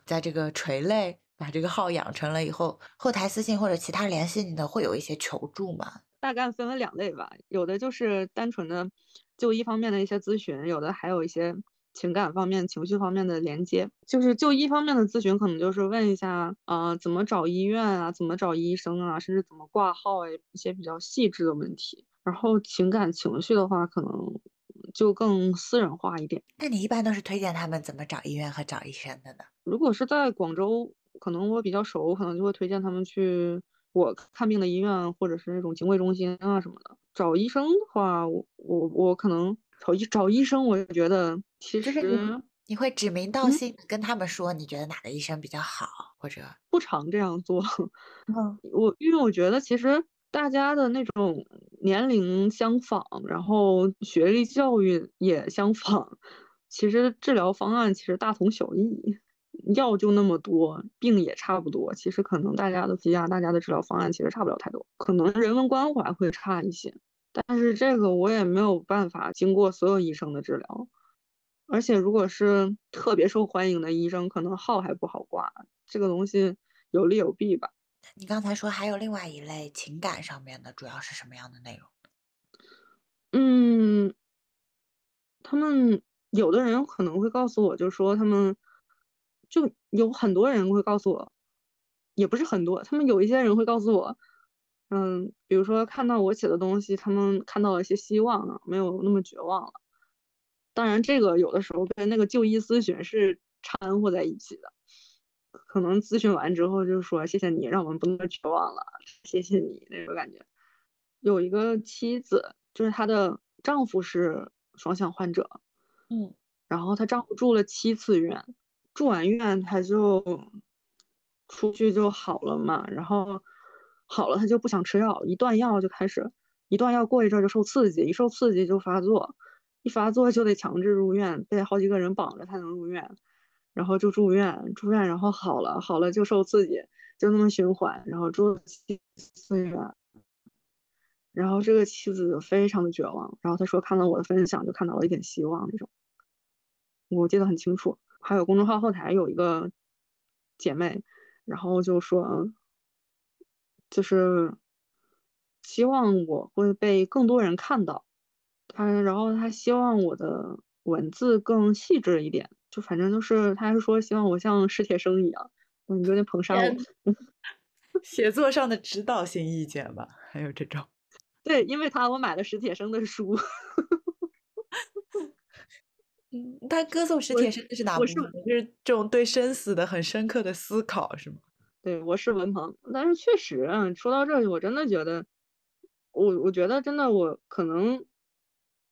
在这个垂类。把这个号养成了以后，后台私信或者其他联系你的会有一些求助吗？大概分为两类吧，有的就是单纯的就医方面的一些咨询，有的还有一些情感方面、情绪方面的连接。就是就医方面的咨询，可能就是问一下啊，怎么找医院啊，怎么找医生啊，甚至怎么挂号啊，一些比较细致的问题。然后情感情绪的话，可能就更私人化一点。那你一般都是推荐他们怎么找医院和找医生的呢？如果是在广州。可能我比较熟，可能就会推荐他们去我看病的医院，或者是那种警卫中心啊什么的。找医生的话，我我我可能找医找医生，我觉得其实你会指名道姓跟他们说，你觉得哪个医生比较好，或者不常这样做。我因为我觉得其实大家的那种年龄相仿，然后学历教育也相仿，其实治疗方案其实大同小异。药就那么多，病也差不多。其实可能大家的批啊，大家的治疗方案其实差不了太多，可能人文关怀会差一些。但是这个我也没有办法经过所有医生的治疗，而且如果是特别受欢迎的医生，可能号还不好挂。这个东西有利有弊吧。你刚才说还有另外一类情感上面的，主要是什么样的内容？嗯，他们有的人可能会告诉我，就说他们。就有很多人会告诉我，也不是很多，他们有一些人会告诉我，嗯，比如说看到我写的东西，他们看到了一些希望了，没有那么绝望了。当然，这个有的时候跟那个就医咨询是掺和在一起的，可能咨询完之后就说谢谢你，让我们不那么绝望了，谢谢你那种感觉。有一个妻子，就是她的丈夫是双向患者，嗯，然后她丈夫住了七次院。住完院他就出去就好了嘛，然后好了他就不想吃药，一断药就开始一断药过一阵就受刺激，一受刺激就发作，一发作就得强制入院，被好几个人绑着才能入院，然后就住院，住院然后好了，好了就受刺激，就那么循环，然后住了七次院，然后这个妻子非常的绝望，然后他说看到我的分享就看到了一点希望那种，我记得很清楚。还有公众号后台有一个姐妹，然后就说，就是希望我会被更多人看到。他，然后他希望我的文字更细致一点，就反正就是，他是说希望我像史铁生一样，嗯，有点捧杀我。写作上的指导性意见吧，还有这种。对，因为他我买了史铁生的书。嗯，他歌颂史铁生的是哪部分？就是这种对生死的很深刻的思考，是吗？对，我是文鹏，但是确实，说到这里，我真的觉得，我我觉得真的，我可能。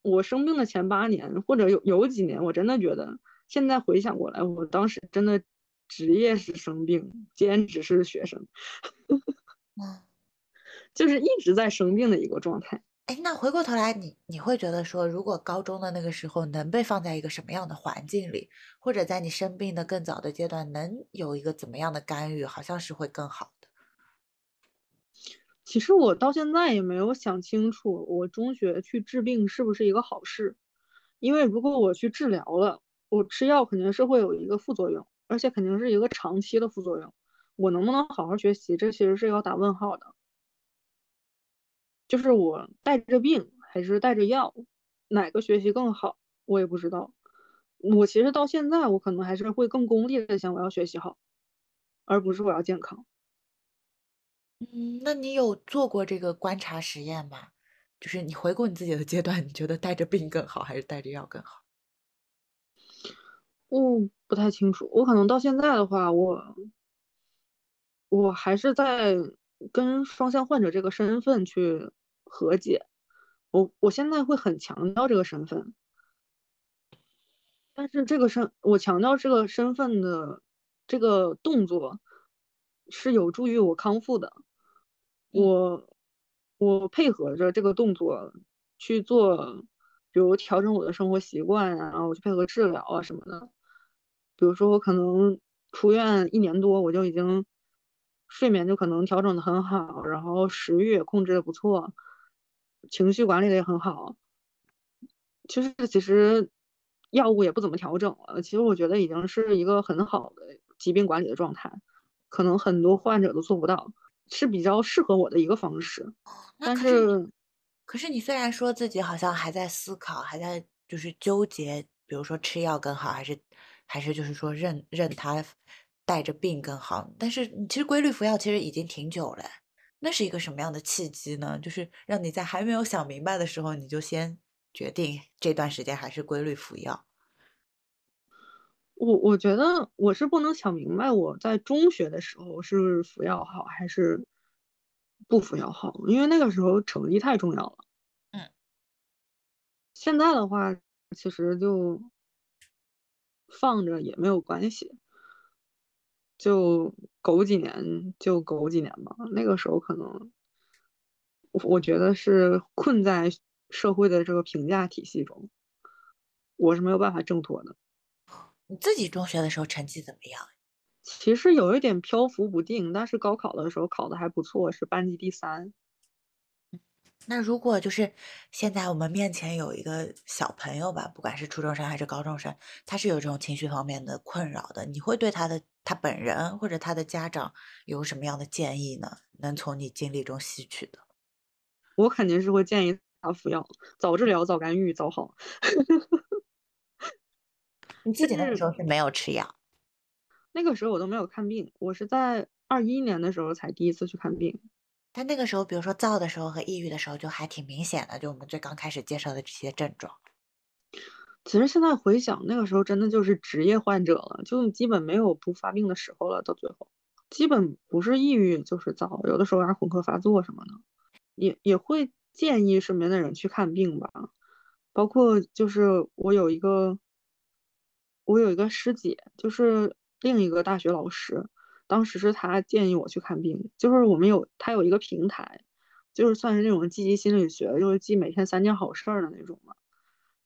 我生病的前八年，或者有有几年，我真的觉得，现在回想过来，我当时真的职业是生病，兼职是学生，就是一直在生病的一个状态。哎，那回过头来，你你会觉得说，如果高中的那个时候能被放在一个什么样的环境里，或者在你生病的更早的阶段，能有一个怎么样的干预，好像是会更好的。其实我到现在也没有想清楚，我中学去治病是不是一个好事？因为如果我去治疗了，我吃药肯定是会有一个副作用，而且肯定是一个长期的副作用。我能不能好好学习，这其实是要打问号的。就是我带着病还是带着药，哪个学习更好，我也不知道。我其实到现在，我可能还是会更功利的想我要学习好，而不是我要健康。嗯，那你有做过这个观察实验吗？就是你回顾你自己的阶段，你觉得带着病更好，还是带着药更好？我不太清楚，我可能到现在的话，我我还是在跟双向患者这个身份去和解。我我现在会很强调这个身份，但是这个身我强调这个身份的这个动作是有助于我康复的。我我配合着这个动作去做，比如调整我的生活习惯啊，然后我去配合治疗啊什么的。比如说我可能出院一年多，我就已经睡眠就可能调整的很好，然后食欲也控制的不错，情绪管理的也很好。其实其实药物也不怎么调整了，其实我觉得已经是一个很好的疾病管理的状态，可能很多患者都做不到。是比较适合我的一个方式，但是，可是你虽然说自己好像还在思考，还在就是纠结，比如说吃药更好，还是还是就是说认认他带着病更好，但是你其实规律服药其实已经挺久了，那是一个什么样的契机呢？就是让你在还没有想明白的时候，你就先决定这段时间还是规律服药。我我觉得我是不能想明白，我在中学的时候是服药好还是不服药好，因为那个时候成绩太重要了。嗯。现在的话，其实就放着也没有关系，就狗几年就狗几年吧。那个时候可能，我我觉得是困在社会的这个评价体系中，我是没有办法挣脱的。你自己中学的时候成绩怎么样？其实有一点漂浮不定，但是高考的时候考的还不错，是班级第三。那如果就是现在我们面前有一个小朋友吧，不管是初中生还是高中生，他是有这种情绪方面的困扰的，你会对他的他本人或者他的家长有什么样的建议呢？能从你经历中吸取的？我肯定是会建议他服药，早治疗、早干预、早好。你自己那个时候是没有吃药，那个时候我都没有看病，我是在二一年的时候才第一次去看病。但那个时候，比如说燥的时候和抑郁的时候，就还挺明显的，就我们最刚开始介绍的这些症状。其实现在回想，那个时候真的就是职业患者了，就基本没有不发病的时候了。到最后，基本不是抑郁就是燥，有的时候还混合发作什么的，也也会建议身边的人去看病吧。包括就是我有一个。我有一个师姐，就是另一个大学老师，当时是他建议我去看病，就是我们有他有一个平台，就是算是那种积极心理学，就是记每天三件好事儿的那种嘛。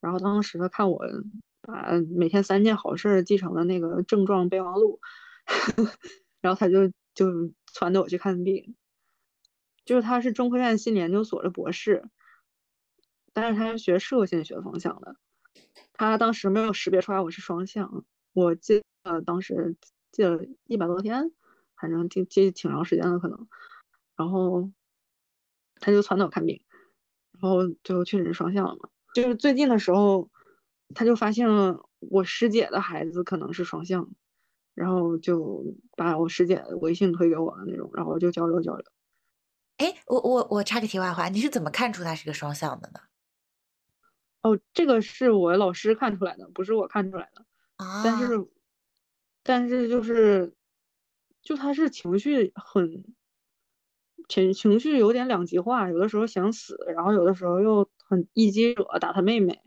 然后当时他看我把每天三件好事儿记成了那个症状备忘录，然后他就就撺掇我去看病。就是他是中科院心理研究所的博士，但是他是学社会心理学方向的。他当时没有识别出来我是双向，我记呃当时记了一百多天，反正挺记挺长时间的可能。然后他就撺掇我看病，然后最后确诊双向了嘛。就是最近的时候，他就发现了我师姐的孩子可能是双向，然后就把我师姐微信推给我的那种，然后就交流交流。哎，我我我插个题外话，你是怎么看出他是个双向的呢？哦，这个是我老师看出来的，不是我看出来的。啊，但是，但是就是，就他是情绪很情情绪有点两极化，有的时候想死，然后有的时候又很一激惹打他妹妹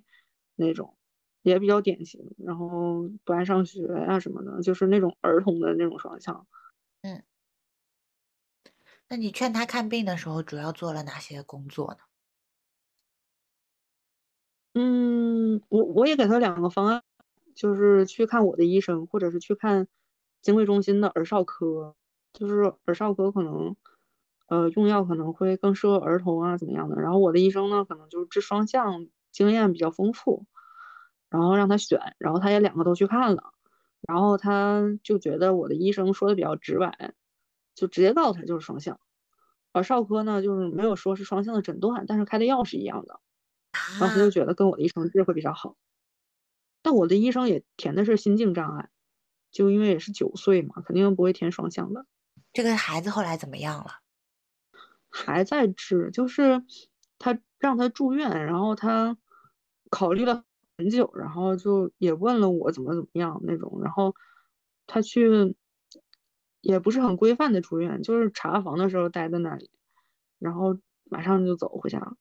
那种，也比较典型。然后不爱上学呀什么的，就是那种儿童的那种双向。嗯，那你劝他看病的时候，主要做了哪些工作呢？嗯，我我也给他两个方案，就是去看我的医生，或者是去看精卫中心的儿少科，就是儿少科可能，呃，用药可能会更适合儿童啊，怎么样的。然后我的医生呢，可能就是治双向经验比较丰富，然后让他选，然后他也两个都去看了，然后他就觉得我的医生说的比较直白，就直接告诉他就是双向。而少科呢，就是没有说是双向的诊断，但是开的药是一样的。然后他就觉得跟我的医生治会比较好，但我的医生也填的是心境障碍，就因为也是九岁嘛，肯定不会填双向的。这个孩子后来怎么样了？还在治，就是他让他住院，然后他考虑了很久，然后就也问了我怎么怎么样那种，然后他去也不是很规范的住院，就是查房的时候待在那里，然后马上就走回家。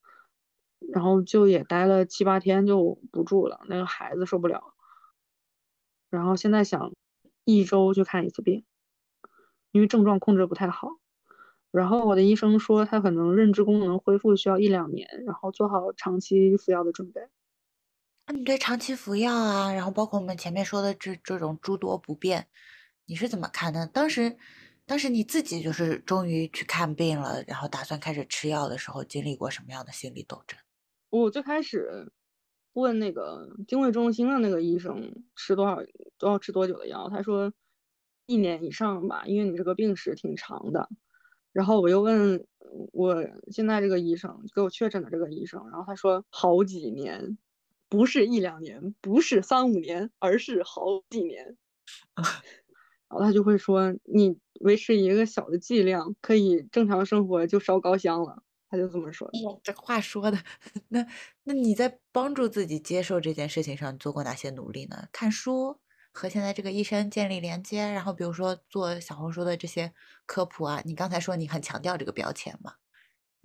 然后就也待了七八天就不住了，那个孩子受不了。然后现在想一周去看一次病，因为症状控制不太好。然后我的医生说他可能认知功能恢复需要一两年，然后做好长期服药的准备。那你对长期服药啊，然后包括我们前面说的这这种诸多不便，你是怎么看的？当时，当时你自己就是终于去看病了，然后打算开始吃药的时候，经历过什么样的心理斗争？我最开始问那个精卫中心的那个医生吃多少都要吃多久的药，他说一年以上吧，因为你这个病史挺长的。然后我又问我现在这个医生给我确诊的这个医生，然后他说好几年，不是一两年，不是三五年，而是好几年。然后他就会说你维持一个小的剂量，可以正常生活就烧高香了。他就这么说。这话说的，那那你在帮助自己接受这件事情上做过哪些努力呢？看书，和现在这个医生建立连接，然后比如说做小红书的这些科普啊。你刚才说你很强调这个标签嘛？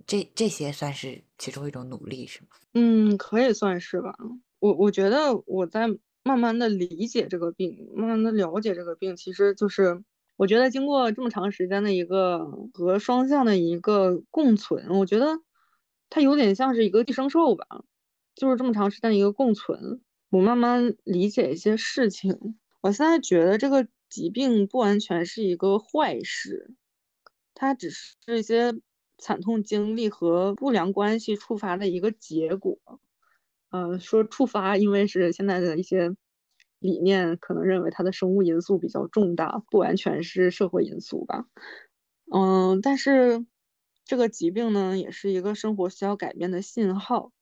这这些算是其中一种努力是吗？嗯，可以算是吧。我我觉得我在慢慢的理解这个病，慢慢的了解这个病，其实就是。我觉得经过这么长时间的一个和双向的一个共存，我觉得它有点像是一个寄生兽吧，就是这么长时间的一个共存，我慢慢理解一些事情。我现在觉得这个疾病不完全是一个坏事，它只是一些惨痛经历和不良关系触发的一个结果。呃，说触发，因为是现在的一些。理念可能认为它的生物因素比较重大，不完全是社会因素吧。嗯，但是这个疾病呢，也是一个生活需要改变的信号，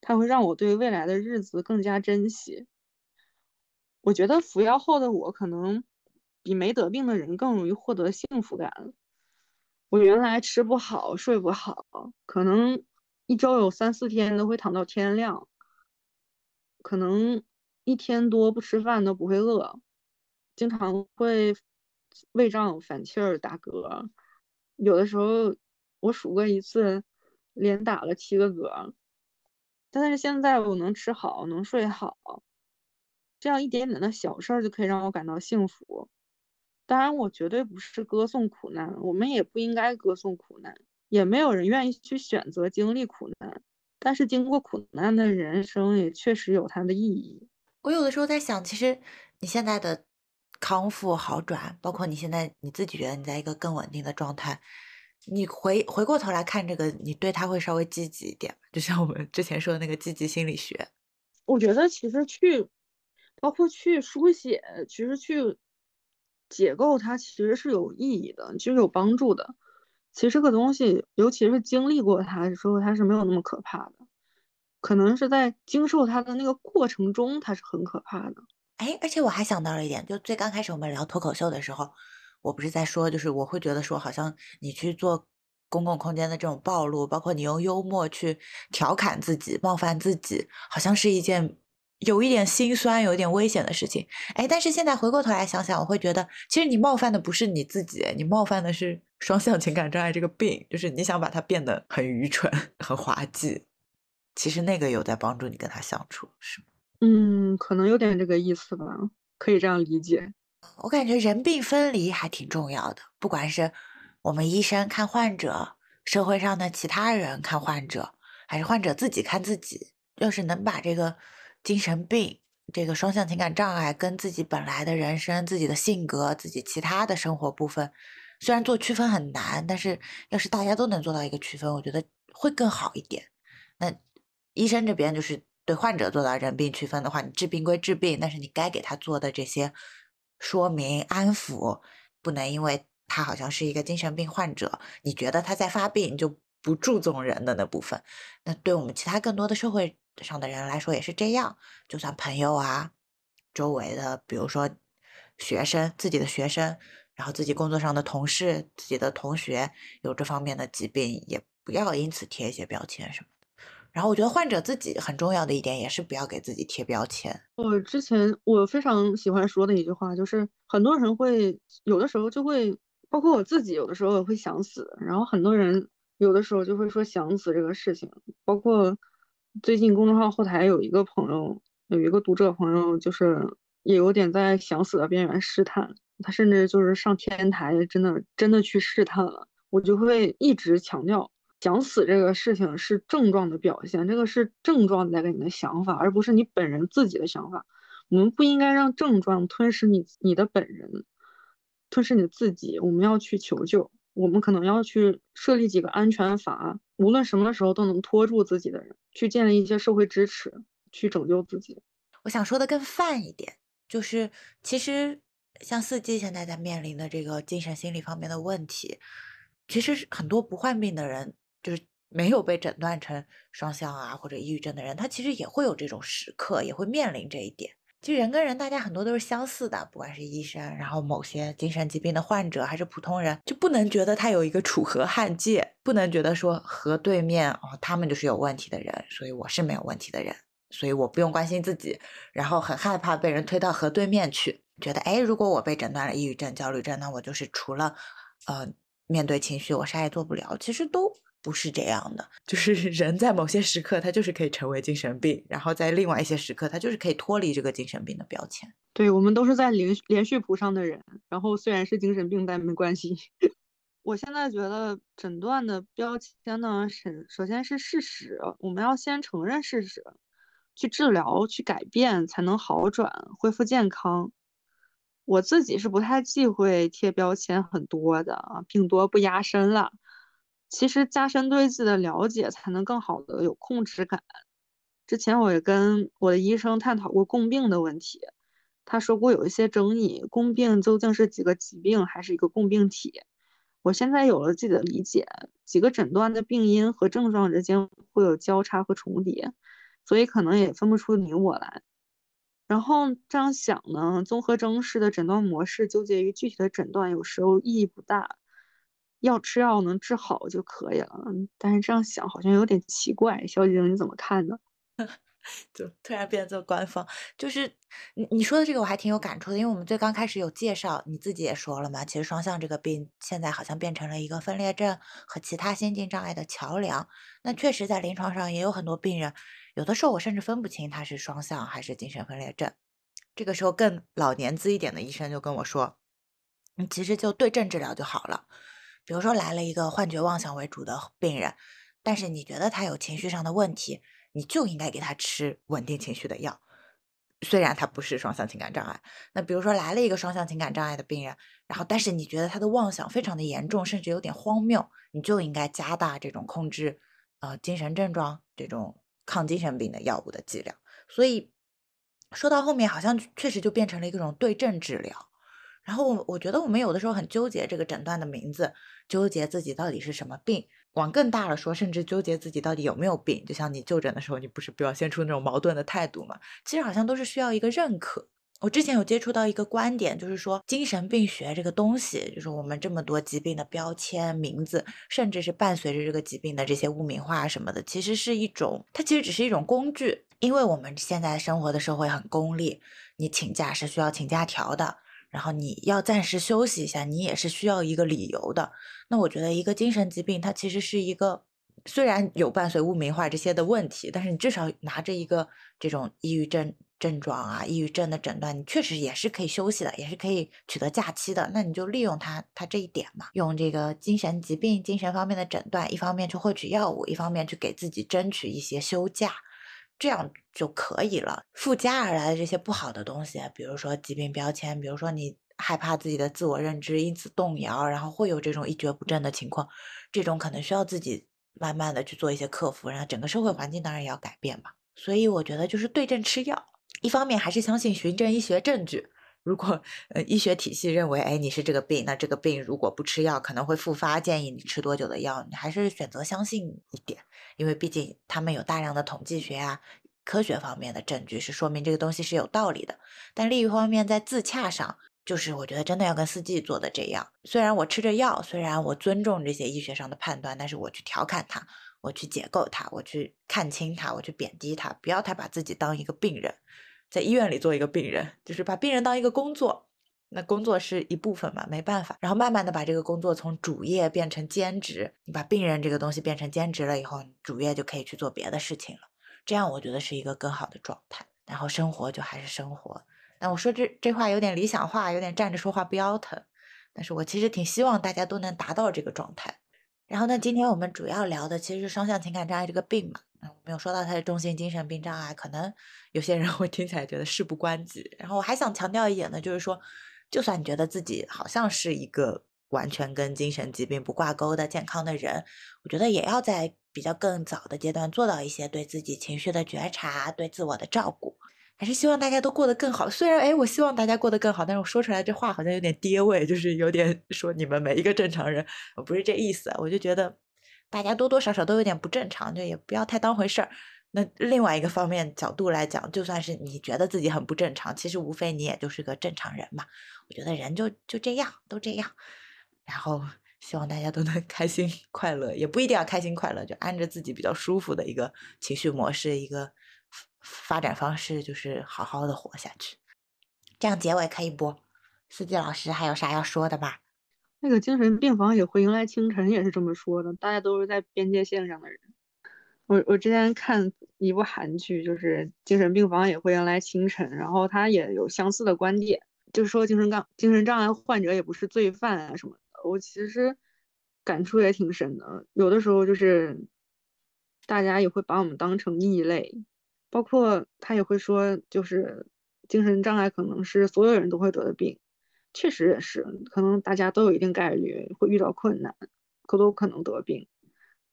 它会让我对未来的日子更加珍惜。我觉得服药后的我，可能比没得病的人更容易获得幸福感。我原来吃不好，睡不好，可能一周有三四天都会躺到天亮，可能。一天多不吃饭都不会饿，经常会胃胀、反气儿、打嗝，有的时候我数过一次，连打了七个嗝。但是现在我能吃好，能睡好，这样一点点的小事儿就可以让我感到幸福。当然，我绝对不是歌颂苦难，我们也不应该歌颂苦难，也没有人愿意去选择经历苦难。但是经过苦难的人生也确实有它的意义。我有的时候在想，其实你现在的康复好转，包括你现在你自己觉得你在一个更稳定的状态，你回回过头来看这个，你对他会稍微积极一点，就像我们之前说的那个积极心理学。我觉得其实去，包括去书写，其实去解构它，其实是有意义的，其实有帮助的。其实这个东西，尤其是经历过它之后，它是没有那么可怕的。可能是在经受它的那个过程中，它是很可怕的。哎，而且我还想到了一点，就最刚开始我们聊脱口秀的时候，我不是在说，就是我会觉得说，好像你去做公共空间的这种暴露，包括你用幽默去调侃自己、冒犯自己，好像是一件有一点心酸、有一点危险的事情。哎，但是现在回过头来想想，我会觉得，其实你冒犯的不是你自己，你冒犯的是双向情感障碍这个病，就是你想把它变得很愚蠢、很滑稽。其实那个有在帮助你跟他相处，是吗？嗯，可能有点这个意思吧，可以这样理解。我感觉人病分离还挺重要的，不管是我们医生看患者，社会上的其他人看患者，还是患者自己看自己，要是能把这个精神病、这个双向情感障碍跟自己本来的人生、自己的性格、自己其他的生活部分，虽然做区分很难，但是要是大家都能做到一个区分，我觉得会更好一点。那。医生这边就是对患者做到人病区分的话，你治病归治病，但是你该给他做的这些说明安抚，不能因为他好像是一个精神病患者，你觉得他在发病就不注重人的那部分。那对我们其他更多的社会上的人来说也是这样，就算朋友啊，周围的比如说学生，自己的学生，然后自己工作上的同事，自己的同学有这方面的疾病，也不要因此贴一些标签什么。然后我觉得患者自己很重要的一点也是不要给自己贴标签。我之前我非常喜欢说的一句话就是，很多人会有的时候就会，包括我自己有的时候也会想死。然后很多人有的时候就会说想死这个事情。包括最近公众号后台有一个朋友，有一个读者朋友，就是也有点在想死的边缘试探。他甚至就是上天台，真的真的去试探了。我就会一直强调。想死这个事情是症状的表现，这个是症状带给你的想法，而不是你本人自己的想法。我们不应该让症状吞噬你你的本人，吞噬你自己。我们要去求救，我们可能要去设立几个安全阀，无论什么时候都能拖住自己的人，去建立一些社会支持，去拯救自己。我想说的更泛一点，就是其实像四季现在在面临的这个精神心理方面的问题，其实很多不患病的人。就是没有被诊断成双向啊或者抑郁症的人，他其实也会有这种时刻，也会面临这一点。其实人跟人，大家很多都是相似的，不管是医生，然后某些精神疾病的患者，还是普通人，就不能觉得他有一个楚河汉界，不能觉得说河对面哦，他们就是有问题的人，所以我是没有问题的人，所以我不用关心自己，然后很害怕被人推到河对面去，觉得哎，如果我被诊断了抑郁症、焦虑症，那我就是除了呃面对情绪，我啥也做不了。其实都。不是这样的，就是人在某些时刻他就是可以成为精神病，然后在另外一些时刻他就是可以脱离这个精神病的标签。对我们都是在连连续谱上的人，然后虽然是精神病，但没关系。我现在觉得诊断的标签呢，是首先是事实，我们要先承认事实，去治疗、去改变，才能好转、恢复健康。我自己是不太忌讳贴标签很多的啊，病多不压身了。其实加深对自己的了解，才能更好的有控制感。之前我也跟我的医生探讨过共病的问题，他说过有一些争议，共病究竟是几个疾病还是一个共病体？我现在有了自己的理解，几个诊断的病因和症状之间会有交叉和重叠，所以可能也分不出你我来。然后这样想呢，综合征式的诊断模式纠结于具体的诊断，有时候意义不大。药吃药能治好就可以了，但是这样想好像有点奇怪。小姐姐你怎么看呢？就突然变得这么官方，就是你你说的这个我还挺有感触的，因为我们最刚开始有介绍，你自己也说了嘛，其实双向这个病现在好像变成了一个分裂症和其他心境障碍的桥梁。那确实，在临床上也有很多病人，有的时候我甚至分不清他是双向还是精神分裂症。这个时候，更老年资一点的医生就跟我说，你其实就对症治疗就好了。比如说来了一个幻觉妄想为主的病人，但是你觉得他有情绪上的问题，你就应该给他吃稳定情绪的药。虽然他不是双向情感障碍，那比如说来了一个双向情感障碍的病人，然后但是你觉得他的妄想非常的严重，甚至有点荒谬，你就应该加大这种控制呃精神症状这种抗精神病的药物的剂量。所以说到后面，好像确实就变成了一种对症治疗。然后我我觉得我们有的时候很纠结这个诊断的名字，纠结自己到底是什么病。往更大了说，甚至纠结自己到底有没有病。就像你就诊的时候，你不是表现出那种矛盾的态度吗？其实好像都是需要一个认可。我之前有接触到一个观点，就是说精神病学这个东西，就是我们这么多疾病的标签、名字，甚至是伴随着这个疾病的这些污名化什么的，其实是一种，它其实只是一种工具。因为我们现在生活的社会很功利，你请假是需要请假条的。然后你要暂时休息一下，你也是需要一个理由的。那我觉得一个精神疾病，它其实是一个虽然有伴随污名化这些的问题，但是你至少拿着一个这种抑郁症症状啊、抑郁症的诊断，你确实也是可以休息的，也是可以取得假期的。那你就利用它它这一点嘛，用这个精神疾病、精神方面的诊断，一方面去获取药物，一方面去给自己争取一些休假。这样就可以了。附加而来的这些不好的东西，比如说疾病标签，比如说你害怕自己的自我认知因此动摇，然后会有这种一蹶不振的情况，这种可能需要自己慢慢的去做一些克服，然后整个社会环境当然也要改变吧。所以我觉得就是对症吃药，一方面还是相信循证医学证据。如果呃医学体系认为，哎你是这个病，那这个病如果不吃药可能会复发，建议你吃多久的药，你还是选择相信一点，因为毕竟他们有大量的统计学啊、科学方面的证据是说明这个东西是有道理的。但另一方面，在自洽上，就是我觉得真的要跟四季做的这样，虽然我吃着药，虽然我尊重这些医学上的判断，但是我去调侃他，我去解构他，我去看清他，我去贬低他，不要太把自己当一个病人。在医院里做一个病人，就是把病人当一个工作，那工作是一部分嘛，没办法。然后慢慢的把这个工作从主业变成兼职，你把病人这个东西变成兼职了以后，主业就可以去做别的事情了。这样我觉得是一个更好的状态。然后生活就还是生活。但我说这这话有点理想化，有点站着说话不腰疼。但是我其实挺希望大家都能达到这个状态。然后呢，今天我们主要聊的其实是双向情感障碍这个病嘛。没有说到他的中性精神病障碍，可能有些人 会听起来觉得事不关己。然后我还想强调一点呢，就是说，就算你觉得自己好像是一个完全跟精神疾病不挂钩的健康的人，我觉得也要在比较更早的阶段做到一些对自己情绪的觉察，对自我的照顾。还是希望大家都过得更好。虽然哎，我希望大家过得更好，但是我说出来这话好像有点爹味，就是有点说你们每一个正常人，我不是这意思。我就觉得。大家多多少少都有点不正常，就也不要太当回事儿。那另外一个方面角度来讲，就算是你觉得自己很不正常，其实无非你也就是个正常人嘛。我觉得人就就这样，都这样。然后希望大家都能 开心快乐，也不一定要开心快乐，就按着自己比较舒服的一个情绪模式、一个发展方式，就是好好的活下去。这样结尾可以不？司机老师还有啥要说的吗？那个精神病房也会迎来清晨，也是这么说的。大家都是在边界线上的人。我我之前看一部韩剧，就是精神病房也会迎来清晨，然后他也有相似的观点，就是说精神障精神障碍患者也不是罪犯啊什么的。我其实感触也挺深的。有的时候就是大家也会把我们当成异类，包括他也会说，就是精神障碍可能是所有人都会得的病。确实也是，可能大家都有一定概率会遇到困难，可都可能得病。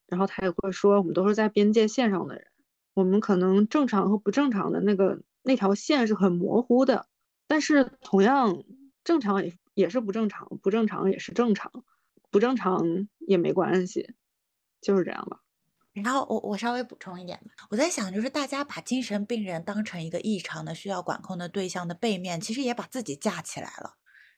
然后他也会说，我们都是在边界线上的人，我们可能正常和不正常的那个那条线是很模糊的。但是同样，正常也也是不正常，不正常也是正常，不正常也没关系，就是这样吧。然后我我稍微补充一点吧，我在想，就是大家把精神病人当成一个异常的需要管控的对象的背面，其实也把自己架起来了。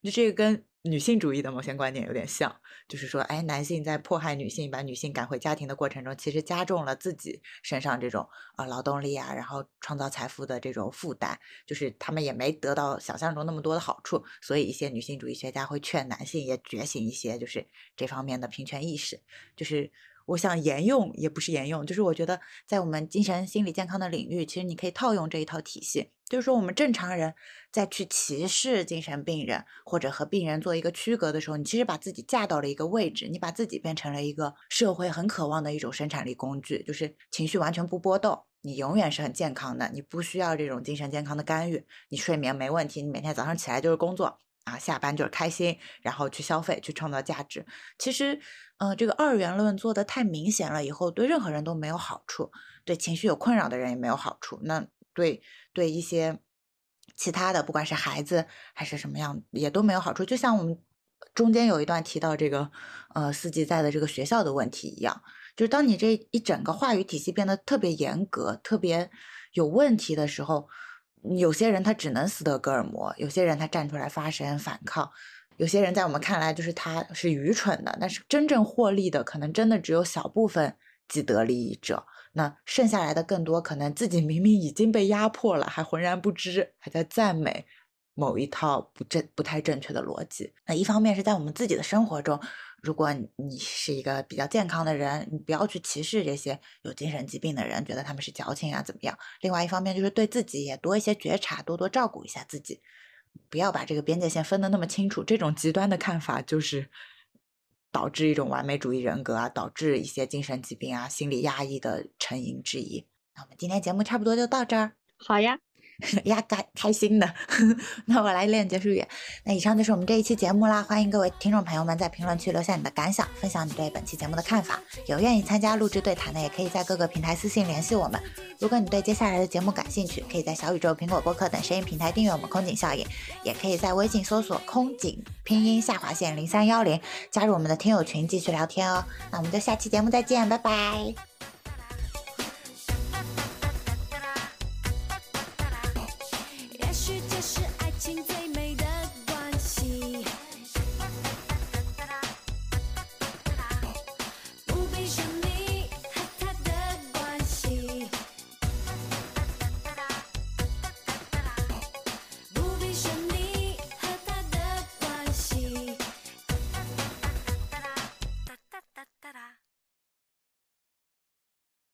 就这个跟女性主义的某些观点有点像，就是说，哎，男性在迫害女性，把女性赶回家庭的过程中，其实加重了自己身上这种啊劳动力啊，然后创造财富的这种负担，就是他们也没得到想象中那么多的好处，所以一些女性主义学家会劝男性也觉醒一些，就是这方面的平权意识。就是我想沿用也不是沿用，就是我觉得在我们精神心理健康的领域，其实你可以套用这一套体系。就是说，我们正常人在去歧视精神病人或者和病人做一个区隔的时候，你其实把自己架到了一个位置，你把自己变成了一个社会很渴望的一种生产力工具，就是情绪完全不波动，你永远是很健康的，你不需要这种精神健康的干预，你睡眠没问题，你每天早上起来就是工作啊，下班就是开心，然后去消费，去创造价值。其实，呃，这个二元论做的太明显了，以后对任何人都没有好处，对情绪有困扰的人也没有好处。那对。对一些其他的，不管是孩子还是什么样，也都没有好处。就像我们中间有一段提到这个，呃，四季在的这个学校的问题一样，就是当你这一整个话语体系变得特别严格、特别有问题的时候，有些人他只能斯德哥尔摩，有些人他站出来发声反抗，有些人在我们看来就是他是愚蠢的，但是真正获利的可能真的只有小部分既得利益者。那剩下来的更多可能自己明明已经被压迫了，还浑然不知，还在赞美某一套不正、不太正确的逻辑。那一方面是在我们自己的生活中，如果你是一个比较健康的人，你不要去歧视这些有精神疾病的人，觉得他们是矫情啊怎么样？另外一方面就是对自己也多一些觉察，多多照顾一下自己，不要把这个边界线分得那么清楚。这种极端的看法就是。导致一种完美主义人格啊，导致一些精神疾病啊、心理压抑的成因之一。那我们今天节目差不多就到这儿。好呀。呀，开开心的，那我来练结束语。那以上就是我们这一期节目啦，欢迎各位听众朋友们在评论区留下你的感想，分享你对本期节目的看法。有愿意参加录制对谈的，也可以在各个平台私信联系我们。如果你对接下来的节目感兴趣，可以在小宇宙、苹果播客等声音平台订阅我们空警效应，也可以在微信搜索“空警”拼音下划线零三幺零，加入我们的听友群继续聊天哦。那我们就下期节目再见，拜拜。